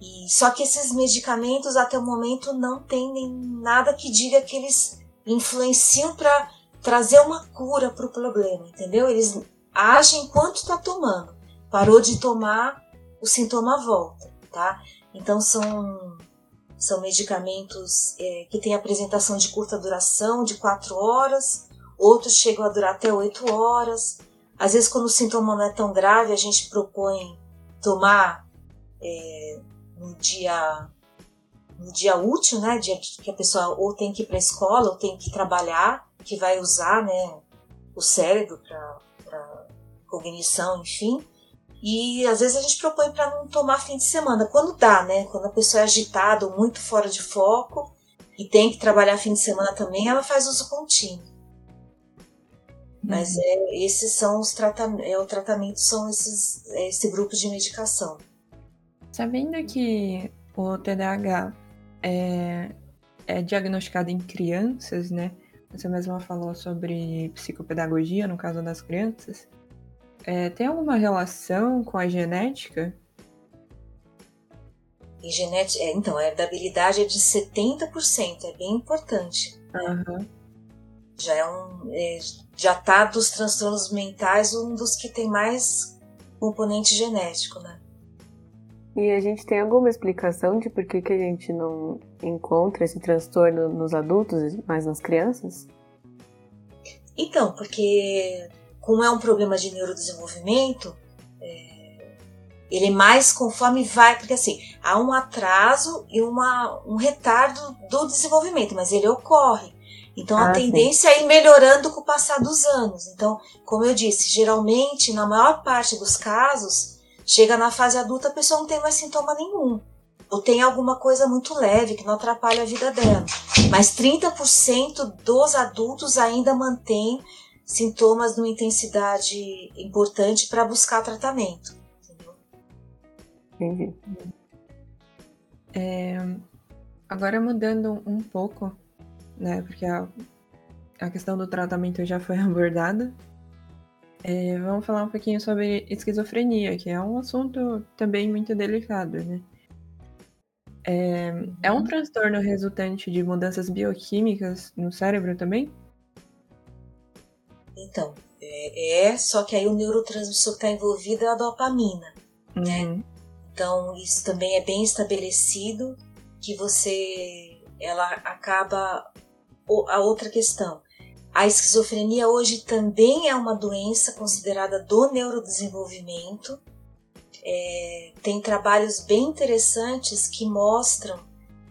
E, só que esses medicamentos até o momento não tem nem nada que diga que eles influenciam para trazer uma cura para o problema, entendeu? Eles agem enquanto está tomando. Parou de tomar, o sintoma volta, tá? Então são são medicamentos é, que têm apresentação de curta duração, de 4 horas, outros chegam a durar até 8 horas. Às vezes, quando o sintoma não é tão grave, a gente propõe tomar é, no dia no dia útil, né, dia que a pessoa ou tem que ir para a escola ou tem que trabalhar, que vai usar, né, o cérebro para cognição, enfim. E às vezes a gente propõe para não tomar fim de semana, quando dá, né? Quando a pessoa é agitada ou muito fora de foco e tem que trabalhar fim de semana também, ela faz uso contínuo. Mas uhum. é, esses são os tratamentos, é, o tratamento são esses, é, esse grupo de medicação. Sabendo que o TDAH é, é diagnosticado em crianças, né? Você mesma falou sobre psicopedagogia no caso das crianças. É, tem alguma relação com a genética? E genética, é, então, a herdabilidade é de 70%, é bem importante. Uhum. Já é um. É, já tá dos transtornos mentais um dos que tem mais componente genético, né? E a gente tem alguma explicação de por que, que a gente não encontra esse transtorno nos adultos, mas nas crianças? Então, porque como é um problema de neurodesenvolvimento, é, ele é mais conforme vai, porque assim, há um atraso e uma, um retardo do desenvolvimento, mas ele ocorre. Então ah, a tendência sim. é ir melhorando com o passar dos anos. Então, como eu disse, geralmente, na maior parte dos casos, Chega na fase adulta, a pessoa não tem mais sintoma nenhum. Ou tem alguma coisa muito leve que não atrapalha a vida dela. Mas 30% dos adultos ainda mantém sintomas numa intensidade importante para buscar tratamento. Entendeu? Entendi. É, agora mudando um pouco, né? Porque a, a questão do tratamento já foi abordada, é, vamos falar um pouquinho sobre esquizofrenia, que é um assunto também muito delicado, né? É, é um uhum. transtorno resultante de mudanças bioquímicas no cérebro também? Então, é, é só que aí o neurotransmissor que está envolvido é a dopamina, né? uhum. né? Então, isso também é bem estabelecido que você, ela acaba, a outra questão, a esquizofrenia hoje também é uma doença considerada do neurodesenvolvimento. É, tem trabalhos bem interessantes que mostram.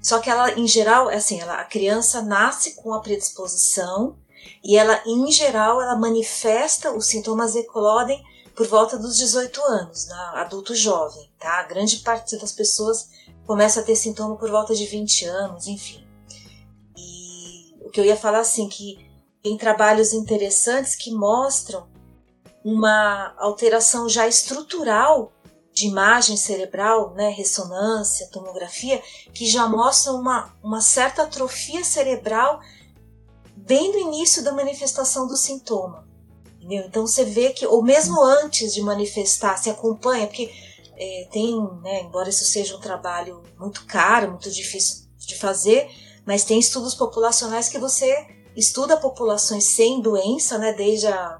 Só que ela, em geral, é assim, ela, a criança nasce com a predisposição e ela, em geral, ela manifesta, os sintomas eclodem por volta dos 18 anos, na adulto jovem, tá? A grande parte das pessoas começa a ter sintoma por volta de 20 anos, enfim. E o que eu ia falar assim que tem trabalhos interessantes que mostram uma alteração já estrutural de imagem cerebral, né, ressonância, tomografia, que já mostram uma, uma certa atrofia cerebral bem no início da manifestação do sintoma. Entendeu? Então você vê que, ou mesmo antes de manifestar, se acompanha, porque é, tem, né, embora isso seja um trabalho muito caro, muito difícil de fazer, mas tem estudos populacionais que você estuda populações sem doença, né, desde a,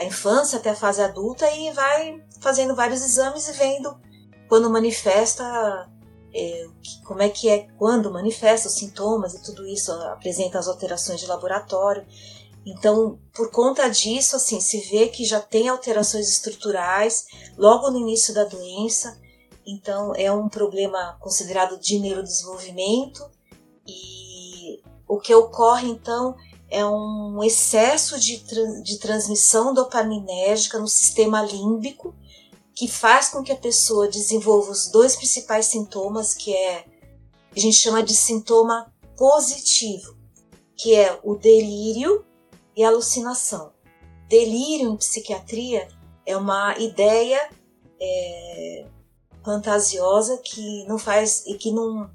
a infância até a fase adulta e vai fazendo vários exames e vendo quando manifesta, é, como é que é, quando manifesta os sintomas e tudo isso, apresenta as alterações de laboratório. Então, por conta disso, assim, se vê que já tem alterações estruturais logo no início da doença. Então, é um problema considerado de neurodesenvolvimento e o que ocorre então é um excesso de, de transmissão dopaminérgica no sistema límbico que faz com que a pessoa desenvolva os dois principais sintomas, que é a gente chama de sintoma positivo, que é o delírio e a alucinação. Delírio em psiquiatria é uma ideia é, fantasiosa que não faz e que não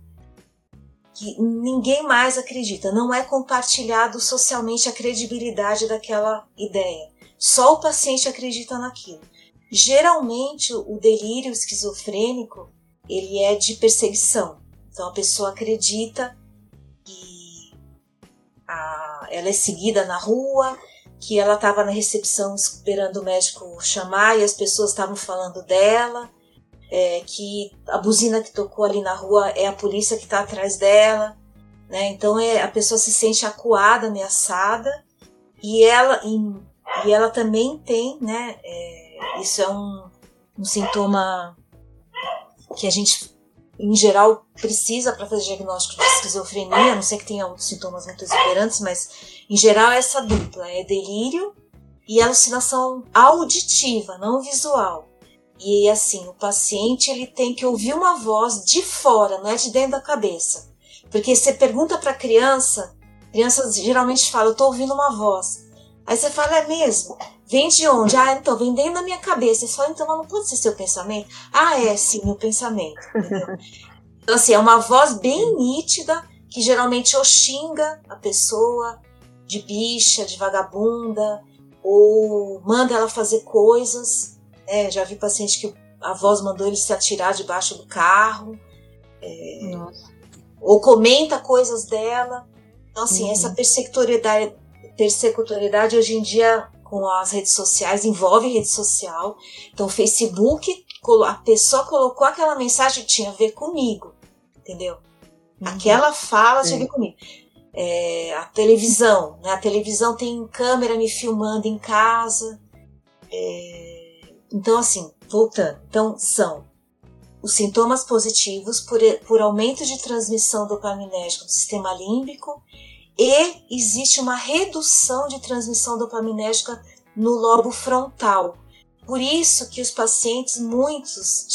que ninguém mais acredita, não é compartilhado socialmente a credibilidade daquela ideia. Só o paciente acredita naquilo. Geralmente o delírio esquizofrênico ele é de perseguição. Então a pessoa acredita que a, ela é seguida na rua, que ela estava na recepção esperando o médico chamar e as pessoas estavam falando dela é, que a buzina que tocou ali na rua é a polícia que está atrás dela, né? Então é, a pessoa se sente acuada, ameaçada e ela e, e ela também tem, né? É, isso é um, um sintoma que a gente em geral precisa para fazer diagnóstico de esquizofrenia, a não sei que tenha outros sintomas muito exuberantes, mas em geral é essa dupla é delírio e alucinação auditiva, não visual. E assim, o paciente ele tem que ouvir uma voz de fora, não é de dentro da cabeça. Porque você pergunta para a criança, crianças geralmente falam, eu estou ouvindo uma voz. Aí você fala, é mesmo? Vem de onde? Ah, então, vem dentro da minha cabeça. Você fala, então, não pode ser seu pensamento? Ah, é, sim, meu pensamento. então, assim, é uma voz bem nítida, que geralmente ou xinga a pessoa de bicha, de vagabunda, ou manda ela fazer coisas é, já vi paciente que a voz mandou ele se atirar debaixo do carro. É, ou comenta coisas dela. Então, assim, uhum. essa persecutoriedade, persecutoriedade hoje em dia com as redes sociais, envolve rede social. Então, o Facebook, a pessoa colocou aquela mensagem que tinha a ver comigo, entendeu? Uhum. Aquela fala tinha a ver comigo. É, a televisão, né? A televisão tem câmera me filmando em casa. É, então, assim, voltando. Então, são os sintomas positivos por, por aumento de transmissão dopaminérgica do sistema límbico e existe uma redução de transmissão dopaminérgica no lobo frontal. Por isso que os pacientes, muitos,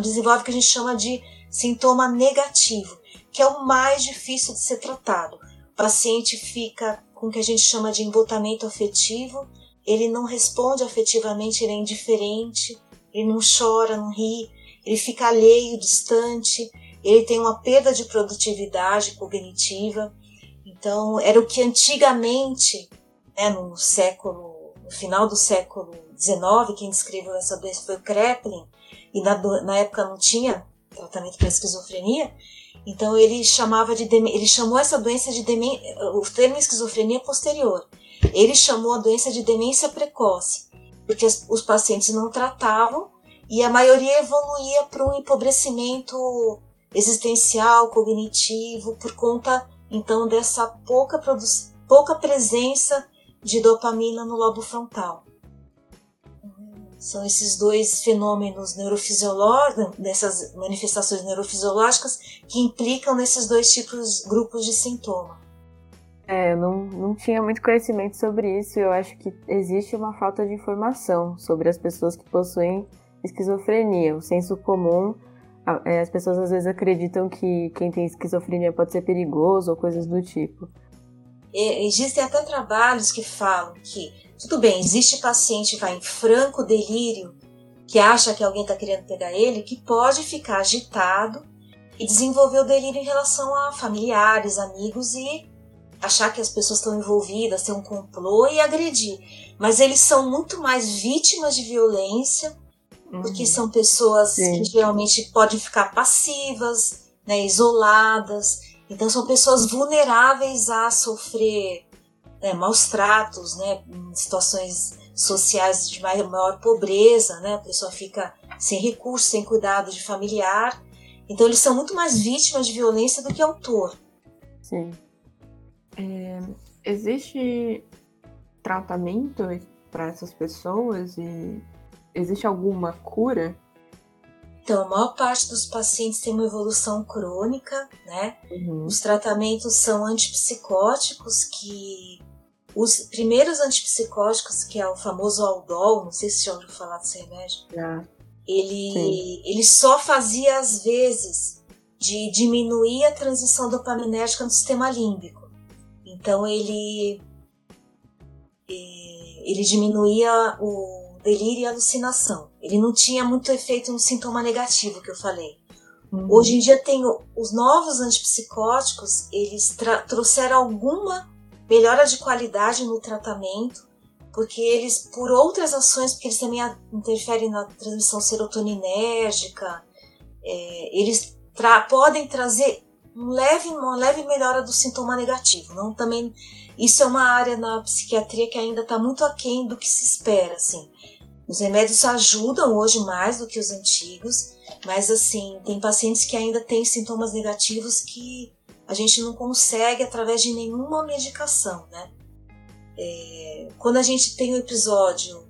desenvolvem o que a gente chama de sintoma negativo, que é o mais difícil de ser tratado. O paciente fica com o que a gente chama de embotamento afetivo, ele não responde afetivamente, ele é indiferente, ele não chora, não ri, ele fica alheio, distante, ele tem uma perda de produtividade cognitiva. Então, era o que antigamente, né, no século, no final do século XIX, quem descreveu essa doença foi o Kreplin, e na, na época não tinha tratamento para esquizofrenia, então ele chamava de ele chamou essa doença de demência, o termo esquizofrenia posterior. Ele chamou a doença de demência precoce, porque os pacientes não tratavam e a maioria evoluía para um empobrecimento existencial, cognitivo, por conta então dessa pouca, pouca presença de dopamina no lobo frontal. São esses dois fenômenos neurofisiológicos, dessas manifestações neurofisiológicas que implicam nesses dois tipos, grupos de sintoma. É, não, não tinha muito conhecimento sobre isso eu acho que existe uma falta de informação sobre as pessoas que possuem esquizofrenia. O senso comum, é, as pessoas às vezes acreditam que quem tem esquizofrenia pode ser perigoso ou coisas do tipo. Existem até trabalhos que falam que, tudo bem, existe paciente que vai em franco delírio, que acha que alguém está querendo pegar ele, que pode ficar agitado e desenvolver o delírio em relação a familiares, amigos e achar que as pessoas estão envolvidas, ter um complô e agredir. Mas eles são muito mais vítimas de violência, uhum. porque são pessoas Sim. que geralmente podem ficar passivas, né, isoladas. Então são pessoas vulneráveis a sofrer né, maus tratos, né, situações sociais de maior pobreza, né, a pessoa fica sem recursos, sem cuidado de familiar. Então eles são muito mais vítimas de violência do que autor. Sim. É, existe tratamento para essas pessoas e existe alguma cura? Então, a maior parte dos pacientes tem uma evolução crônica, né? Uhum. Os tratamentos são antipsicóticos, que os primeiros antipsicóticos, que é o famoso Aldol, não sei se já ouviu falar desse remédio, ele, ele só fazia às vezes de diminuir a transição dopaminérgica no sistema límbico. Então ele ele diminuía o delírio e a alucinação. Ele não tinha muito efeito no sintoma negativo que eu falei. Uhum. Hoje em dia tem os novos antipsicóticos, eles trouxeram alguma melhora de qualidade no tratamento, porque eles, por outras ações, porque eles também interferem na transmissão serotoninérgica, é, eles tra podem trazer um leve, uma leve melhora do sintoma negativo. Não também isso é uma área na psiquiatria que ainda está muito aquém do que se espera, assim. Os remédios ajudam hoje mais do que os antigos, mas assim tem pacientes que ainda têm sintomas negativos que a gente não consegue através de nenhuma medicação, né? É, quando a gente tem o um episódio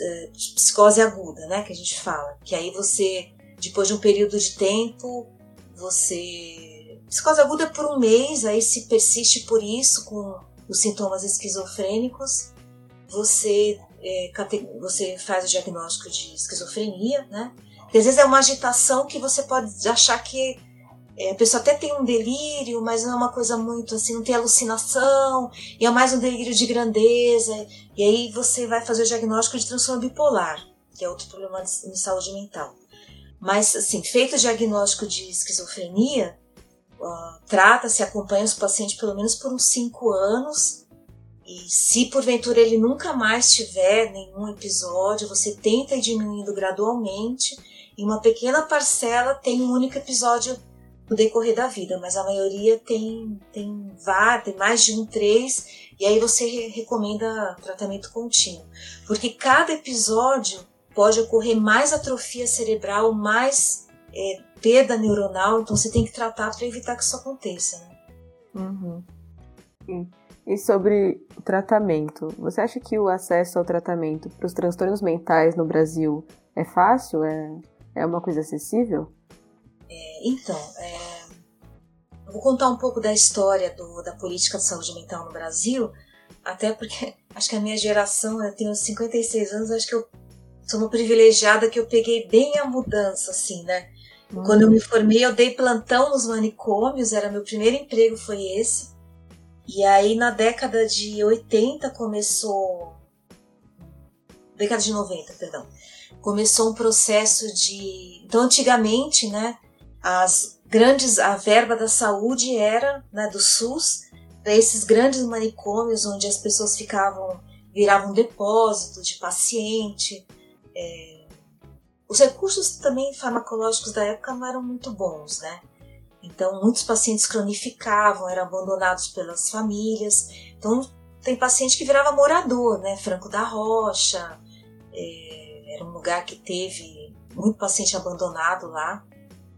é, de psicose aguda, né, que a gente fala, que aí você depois de um período de tempo você Psicose aguda por um mês, aí se persiste por isso com os sintomas esquizofrênicos, você, é, você faz o diagnóstico de esquizofrenia, né? Porque às vezes é uma agitação que você pode achar que é, a pessoa até tem um delírio, mas não é uma coisa muito assim, não tem alucinação, e é mais um delírio de grandeza, e aí você vai fazer o diagnóstico de transtorno bipolar, que é outro problema de, de saúde mental. Mas, assim, feito o diagnóstico de esquizofrenia, uh, trata-se, acompanha os pacientes pelo menos por uns cinco anos. E se porventura ele nunca mais tiver nenhum episódio, você tenta ir diminuindo gradualmente. E uma pequena parcela tem um único episódio no decorrer da vida, mas a maioria tem, tem tem mais de um, três, e aí você recomenda tratamento contínuo. Porque cada episódio pode ocorrer mais atrofia cerebral, mais é, perda neuronal, então você tem que tratar para evitar que isso aconteça. Né? Uhum. E sobre o tratamento, você acha que o acesso ao tratamento para os transtornos mentais no Brasil é fácil? É, é uma coisa acessível? É, então, é, eu vou contar um pouco da história do, da política de saúde mental no Brasil, até porque acho que a minha geração, eu tenho 56 anos, acho que eu sou uma privilegiada que eu peguei bem a mudança, assim, né? Uhum. Quando eu me formei, eu dei plantão nos manicômios, era meu primeiro emprego, foi esse. E aí na década de 80 começou. Década de 90, perdão. Começou um processo de. Então, antigamente, né, as grandes. A verba da saúde era né, do SUS para esses grandes manicômios onde as pessoas ficavam. viravam depósito de paciente. É, os recursos também farmacológicos da época não eram muito bons, né? Então, muitos pacientes cronificavam, eram abandonados pelas famílias. Então, tem paciente que virava morador, né? Franco da Rocha, é, era um lugar que teve muito paciente abandonado lá,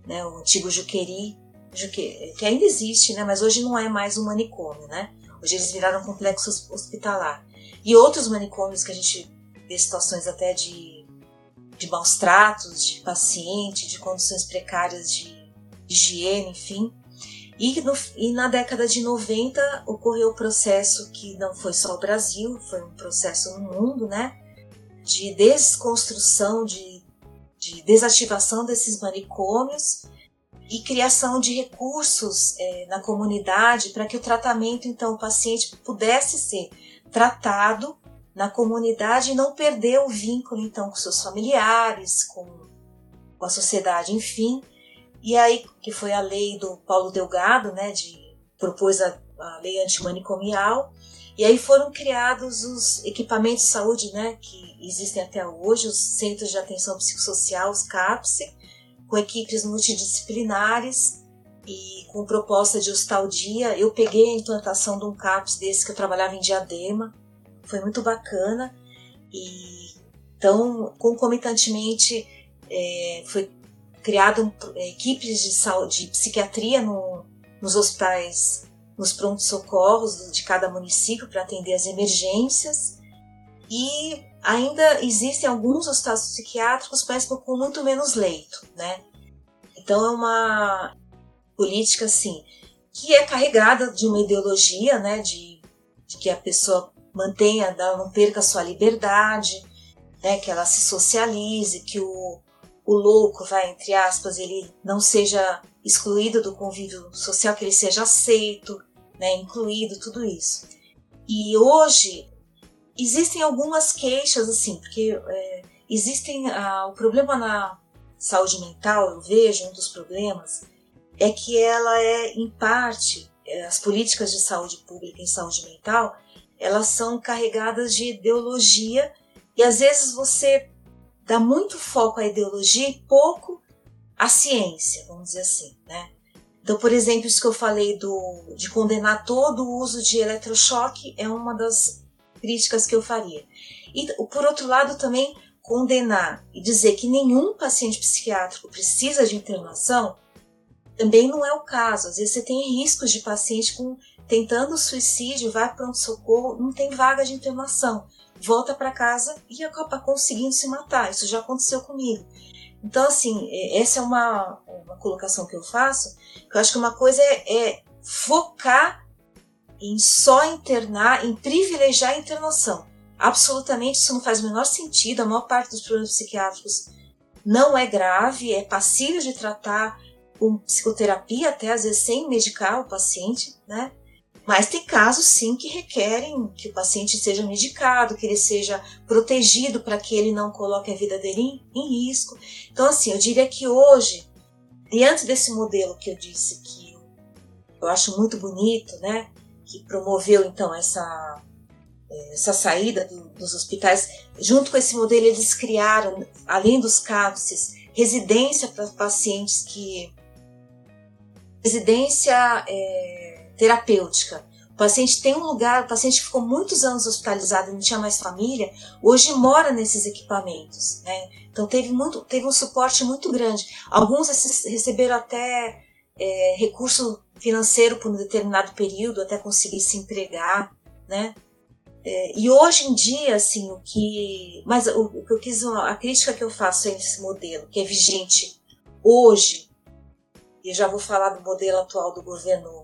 né? O antigo Juqueri, Juque, que ainda existe, né? Mas hoje não é mais um manicômio, né? Hoje eles viraram um complexo hospitalar. E outros manicômios que a gente vê situações até de de maus tratos de paciente, de condições precárias de higiene, enfim. E, no, e na década de 90 ocorreu o processo que não foi só o Brasil, foi um processo no mundo, né? De desconstrução, de, de desativação desses manicômios e criação de recursos é, na comunidade para que o tratamento, então, o paciente pudesse ser tratado na comunidade não perder o vínculo, então, com seus familiares, com, com a sociedade, enfim. E aí, que foi a lei do Paulo Delgado, né, de propôs a, a lei antimanicomial, e aí foram criados os equipamentos de saúde, né, que existem até hoje, os Centros de Atenção Psicossocial, os CAPSE, com equipes multidisciplinares e com proposta de ostalgia. Eu peguei a implantação de um CAPS desse que eu trabalhava em Diadema, foi muito bacana. E então, concomitantemente, é, foi criado é, equipes de saúde, de psiquiatria no, nos hospitais, nos prontos socorros de cada município para atender as emergências. E ainda existem alguns hospitais psiquiátricos, mas com muito menos leito, né? Então é uma política assim que é carregada de uma ideologia, né, de, de que a pessoa mantenha, não perca sua liberdade, né, que ela se socialize, que o, o louco, vai entre aspas, ele não seja excluído do convívio social, que ele seja aceito, né, incluído, tudo isso. E hoje existem algumas queixas, assim, porque é, existem. Ah, o problema na saúde mental, eu vejo, um dos problemas, é que ela é, em parte, é, as políticas de saúde pública em saúde mental, elas são carregadas de ideologia e às vezes você dá muito foco à ideologia e pouco à ciência, vamos dizer assim, né? Então, por exemplo, isso que eu falei do, de condenar todo o uso de eletrochoque é uma das críticas que eu faria. E, por outro lado, também condenar e dizer que nenhum paciente psiquiátrico precisa de internação também não é o caso. Às vezes você tem riscos de paciente com tentando suicídio, vai para um socorro, não tem vaga de internação, volta para casa e acaba conseguindo se matar. Isso já aconteceu comigo. Então, assim, é, essa é uma, uma colocação que eu faço. Que eu acho que uma coisa é, é focar em só internar, em privilegiar a internação. Absolutamente isso não faz o menor sentido. A maior parte dos problemas psiquiátricos não é grave, é passível de tratar com psicoterapia, até às vezes sem medicar o paciente, né? Mas tem casos sim que requerem que o paciente seja medicado, que ele seja protegido para que ele não coloque a vida dele em, em, risco. Então, assim, eu diria que hoje, diante desse modelo que eu disse que eu acho muito bonito, né? que promoveu então essa, é, essa saída do, dos hospitais. Junto com esse modelo, eles criaram, além dos CAPSes, residência para pacientes que. residência é, terapêutica. O paciente tem um lugar, o paciente que ficou muitos anos hospitalizado e não tinha mais família, hoje mora nesses equipamentos. Né? Então teve, muito, teve um suporte muito grande. Alguns receberam até é, recurso financeiro por um determinado período até conseguir se empregar, né? É, e hoje em dia, assim, o que. Mas o, o, que eu quis. A crítica que eu faço a esse modelo, que é vigente hoje, e já vou falar do modelo atual do governo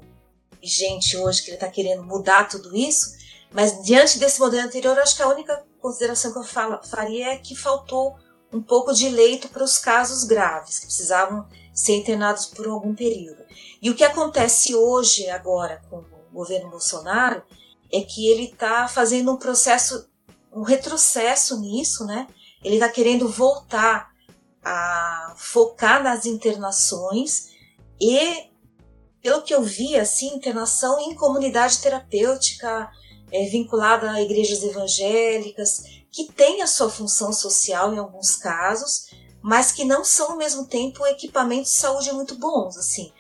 vigente hoje, que ele está querendo mudar tudo isso, mas diante desse modelo anterior, acho que a única consideração que eu falo, faria é que faltou um pouco de leito para os casos graves, que precisavam ser internados por algum período. E o que acontece hoje, agora, com o governo Bolsonaro, é que ele está fazendo um processo, um retrocesso nisso, né? Ele está querendo voltar a focar nas internações e, pelo que eu vi, assim, internação em comunidade terapêutica é, vinculada a igrejas evangélicas, que tem a sua função social em alguns casos, mas que não são ao mesmo tempo equipamentos de saúde muito bons, assim.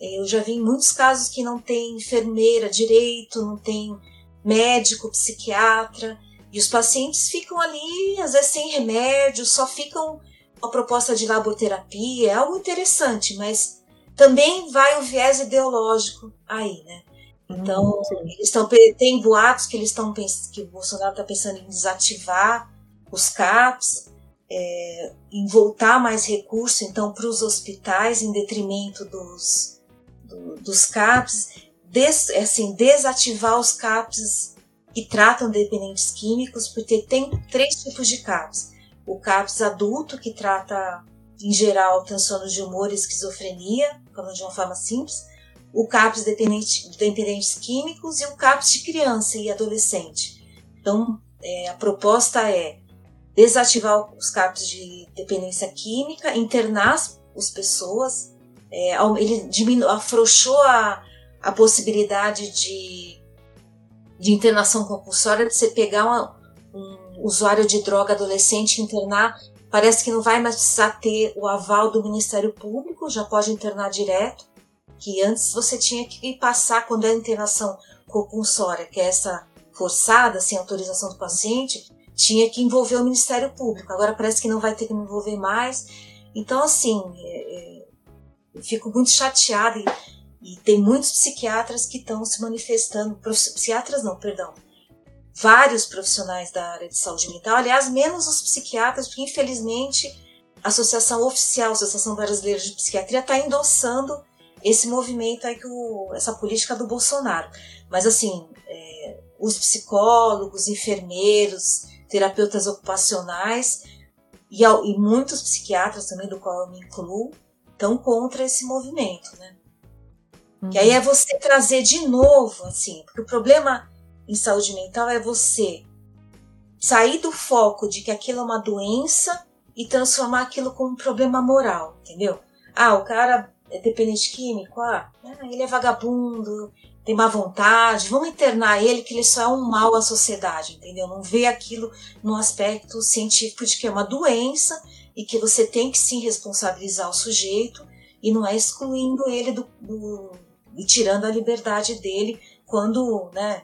Eu já vi muitos casos que não tem enfermeira direito, não tem médico, psiquiatra, e os pacientes ficam ali, às vezes sem remédio, só ficam a proposta de laboterapia, é algo interessante, mas também vai o viés ideológico aí, né? Então, uhum, eles estão tem boatos que eles estão que o Bolsonaro está pensando em desativar os CAPs, é, em voltar mais recurso então para os hospitais em detrimento dos do, dos CAPs, des, assim, desativar os CAPs que tratam dependentes químicos, porque tem três tipos de CAPs. O CAPS adulto, que trata, em geral, transtornos de humor e esquizofrenia, de uma forma simples. O CAPS dependente, dependentes químicos e o CAPS de criança e adolescente. Então, é, a proposta é desativar os CAPs de dependência química, internar as pessoas, é, ele diminu afrouxou a, a possibilidade de, de internação compulsória, de você pegar uma, um usuário de droga adolescente e internar, parece que não vai mais precisar ter o aval do Ministério Público, já pode internar direto, que antes você tinha que passar, quando é internação compulsória, que é essa forçada, sem autorização do paciente, tinha que envolver o Ministério Público. Agora parece que não vai ter que me envolver mais. Então, assim, é, é, eu fico muito chateada e, e tem muitos psiquiatras que estão se manifestando, psiquiatras não, perdão, vários profissionais da área de saúde mental, aliás, menos os psiquiatras, porque infelizmente a Associação Oficial, a Associação Brasileira de Psiquiatria, está endossando esse movimento aí, que o, essa política do Bolsonaro. Mas assim, é, os psicólogos, enfermeiros, terapeutas ocupacionais e, e, muitos psiquiatras também, do qual eu me incluo, estão contra esse movimento, né? Uhum. Que aí é você trazer de novo, assim, porque o problema em saúde mental é você sair do foco de que aquilo é uma doença e transformar aquilo como um problema moral, entendeu? Ah, o cara é dependente químico, ah, ele é vagabundo, tem má vontade, vamos internar ele que ele só é um mal à sociedade, entendeu? Não vê aquilo no aspecto científico de que é uma doença e que você tem que sim responsabilizar o sujeito e não é excluindo ele do, do e tirando a liberdade dele quando, né,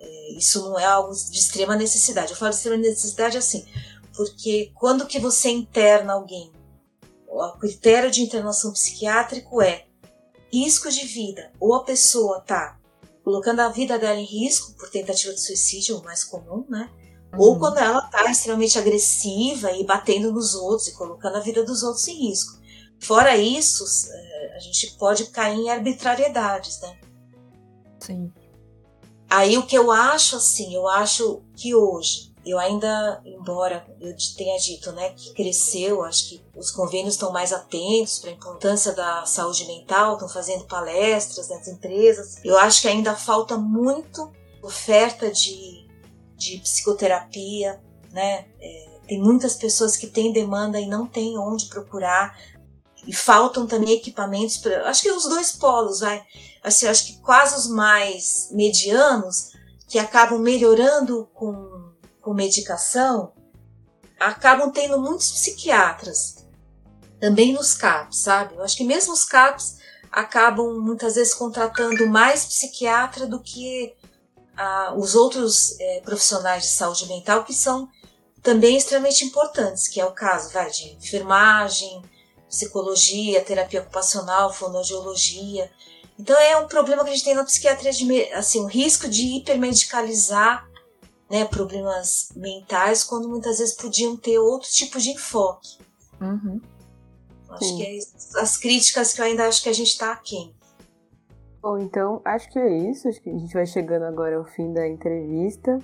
é, isso não é algo de extrema necessidade. Eu falo de extrema necessidade assim, porque quando que você interna alguém, o critério de internação psiquiátrico é risco de vida, ou a pessoa está colocando a vida dela em risco por tentativa de suicídio, o mais comum, né? Uhum. Ou quando ela está extremamente agressiva e batendo nos outros e colocando a vida dos outros em risco. Fora isso, é, a gente pode cair em arbitrariedades, né? Sim. Aí o que eu acho assim, eu acho que hoje eu ainda, embora eu tenha dito, né, que cresceu, acho que os convênios estão mais atentos para a importância da saúde mental, estão fazendo palestras nas empresas. Eu acho que ainda falta muito oferta de, de psicoterapia, né? É, tem muitas pessoas que têm demanda e não têm onde procurar. E faltam também equipamentos para. Acho que os dois polos, vai. Assim, acho que quase os mais medianos, que acabam melhorando com com medicação acabam tendo muitos psiquiatras, também nos CAPs, sabe? Eu acho que mesmo os CAPs acabam muitas vezes contratando mais psiquiatra do que ah, os outros é, profissionais de saúde mental, que são também extremamente importantes, que é o caso vai, de enfermagem, psicologia, terapia ocupacional, fonoaudiologia. Então é um problema que a gente tem na psiquiatria, de, assim, o risco de hipermedicalizar né, problemas mentais, quando muitas vezes podiam ter outro tipo de enfoque. Uhum. Acho Sim. que é as críticas que eu ainda acho que a gente está aqui. Bom, então acho que é isso. Acho que a gente vai chegando agora ao fim da entrevista.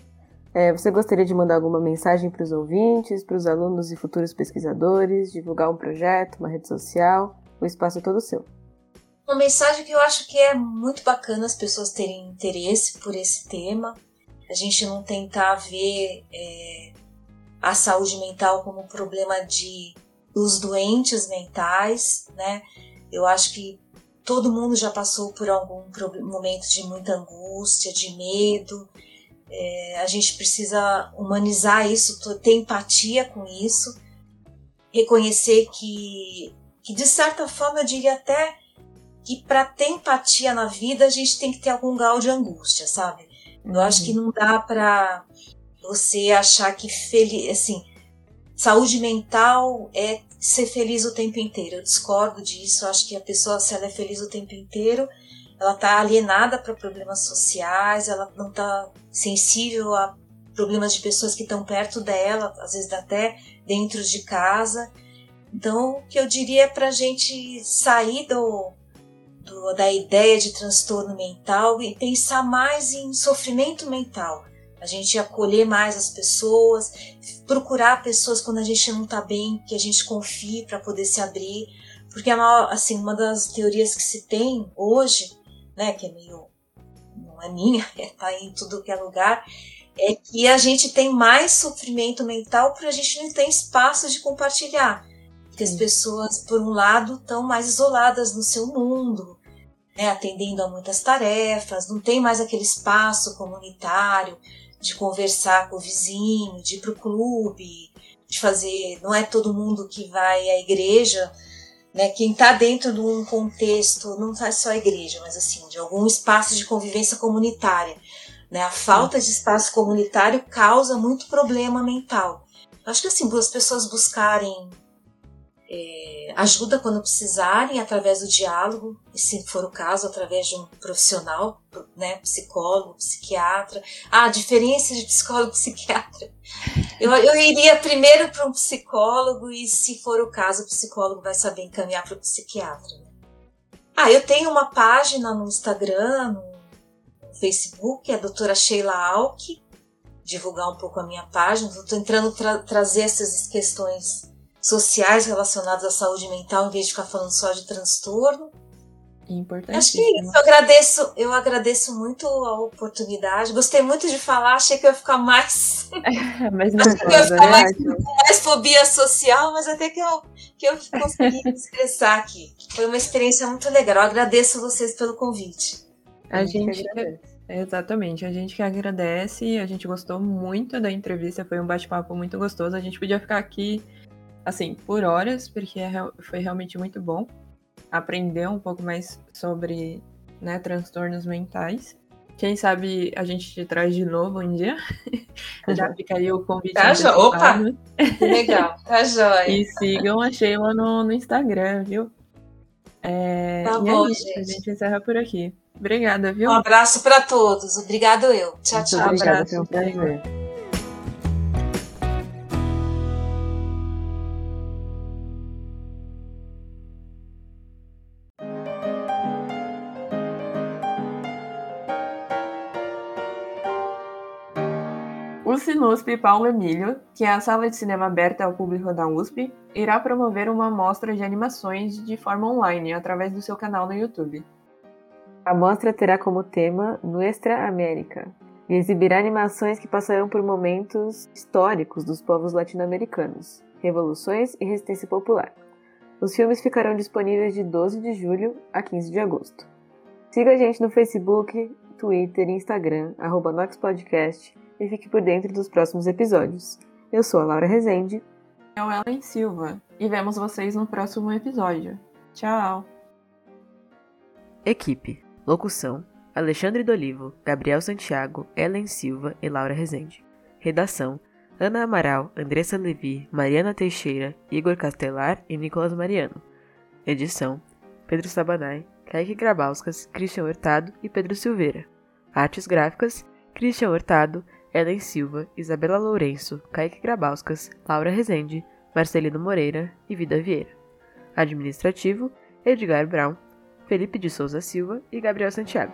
É, você gostaria de mandar alguma mensagem para os ouvintes, para os alunos e futuros pesquisadores, divulgar um projeto, uma rede social? O espaço é todo seu. Uma mensagem que eu acho que é muito bacana as pessoas terem interesse por esse tema a gente não tentar ver é, a saúde mental como um problema de dos doentes mentais, né? Eu acho que todo mundo já passou por algum momento de muita angústia, de medo. É, a gente precisa humanizar isso, ter empatia com isso, reconhecer que, que de certa forma eu diria até que para ter empatia na vida a gente tem que ter algum grau de angústia, sabe? Eu acho que não dá para você achar que feliz, assim, saúde mental é ser feliz o tempo inteiro. Eu discordo disso. Eu acho que a pessoa, se ela é feliz o tempo inteiro, ela está alienada para problemas sociais, ela não está sensível a problemas de pessoas que estão perto dela, às vezes até dentro de casa. Então, o que eu diria é para a gente sair do, do, da ideia de transtorno mental e pensar mais em sofrimento mental. A gente acolher mais as pessoas, procurar pessoas quando a gente não está bem, que a gente confie para poder se abrir. Porque assim, uma das teorias que se tem hoje, né, que é meio. Não é minha, está em tudo que é lugar, é que a gente tem mais sofrimento mental porque a gente não tem espaço de compartilhar. Porque as pessoas, por um lado, estão mais isoladas no seu mundo, né, atendendo a muitas tarefas, não tem mais aquele espaço comunitário de conversar com o vizinho, de ir para o clube, de fazer. Não é todo mundo que vai à igreja, né? Quem está dentro de um contexto, não faz só a igreja, mas assim, de algum espaço de convivência comunitária. Né? A falta de espaço comunitário causa muito problema mental. Acho que assim, as pessoas buscarem é, ajuda quando precisarem, através do diálogo, e se for o caso, através de um profissional, né, psicólogo, psiquiatra. Ah, a diferença de psicólogo e psiquiatra. Eu, eu iria primeiro para um psicólogo e, se for o caso, o psicólogo vai saber encaminhar para o psiquiatra. Né? Ah, eu tenho uma página no Instagram, no Facebook, é a doutora Sheila Alck, divulgar um pouco a minha página. Estou entrando para trazer essas questões sociais relacionados à saúde mental, em vez de ficar falando só de transtorno. Importante. Acho que é isso. Eu agradeço, eu agradeço muito a oportunidade. Gostei muito de falar, achei que eu ia ficar mais. É, mas não pode, eu ia ficar né? mais, mais fobia social, mas até que eu, que eu consegui me expressar aqui. Foi uma experiência muito legal. Eu agradeço vocês pelo convite. A gente. Exatamente, a gente que agradece, a gente gostou muito da entrevista, foi um bate-papo muito gostoso. A gente podia ficar aqui assim, por horas, porque é foi realmente muito bom aprender um pouco mais sobre né, transtornos mentais. Quem sabe a gente te traz de novo um dia. Já ficaria o convite. Tá jo... Opa! Legal, tá jóia. E sigam a Sheila no, no Instagram, viu? É... Tá e bom, é isso, gente. a gente encerra por aqui. Obrigada, viu? Um abraço para todos. Obrigado eu. Tchau, Muito tchau. obrigada, abraço. foi um prazer. Sinusp Paulo Emílio, que é a sala de cinema aberta ao público da USP, irá promover uma mostra de animações de forma online através do seu canal no YouTube. A mostra terá como tema Nuestra América e exibirá animações que passarão por momentos históricos dos povos latino-americanos, revoluções e resistência popular. Os filmes ficarão disponíveis de 12 de julho a 15 de agosto. Siga a gente no Facebook, Twitter e Instagram, arroba NoxPodcast, e fique por dentro dos próximos episódios. Eu sou a Laura Rezende. Eu, Ellen Silva, e vemos vocês no próximo episódio. Tchau! Equipe. Locução: Alexandre Dolivo, Gabriel Santiago, Ellen Silva e Laura Rezende. Redação: Ana Amaral, Andressa Levi, Mariana Teixeira, Igor Castelar e Nicolas Mariano. Edição: Pedro Sabanai, Kaique Grabauskas, Christian Hurtado e Pedro Silveira. Artes gráficas: Christian Hurtado, Ellen Silva, Isabela Lourenço, Kaique Grabauskas, Laura Rezende, Marcelino Moreira e Vida Vieira. Administrativo: Edgar Brown, Felipe de Souza Silva e Gabriel Santiago.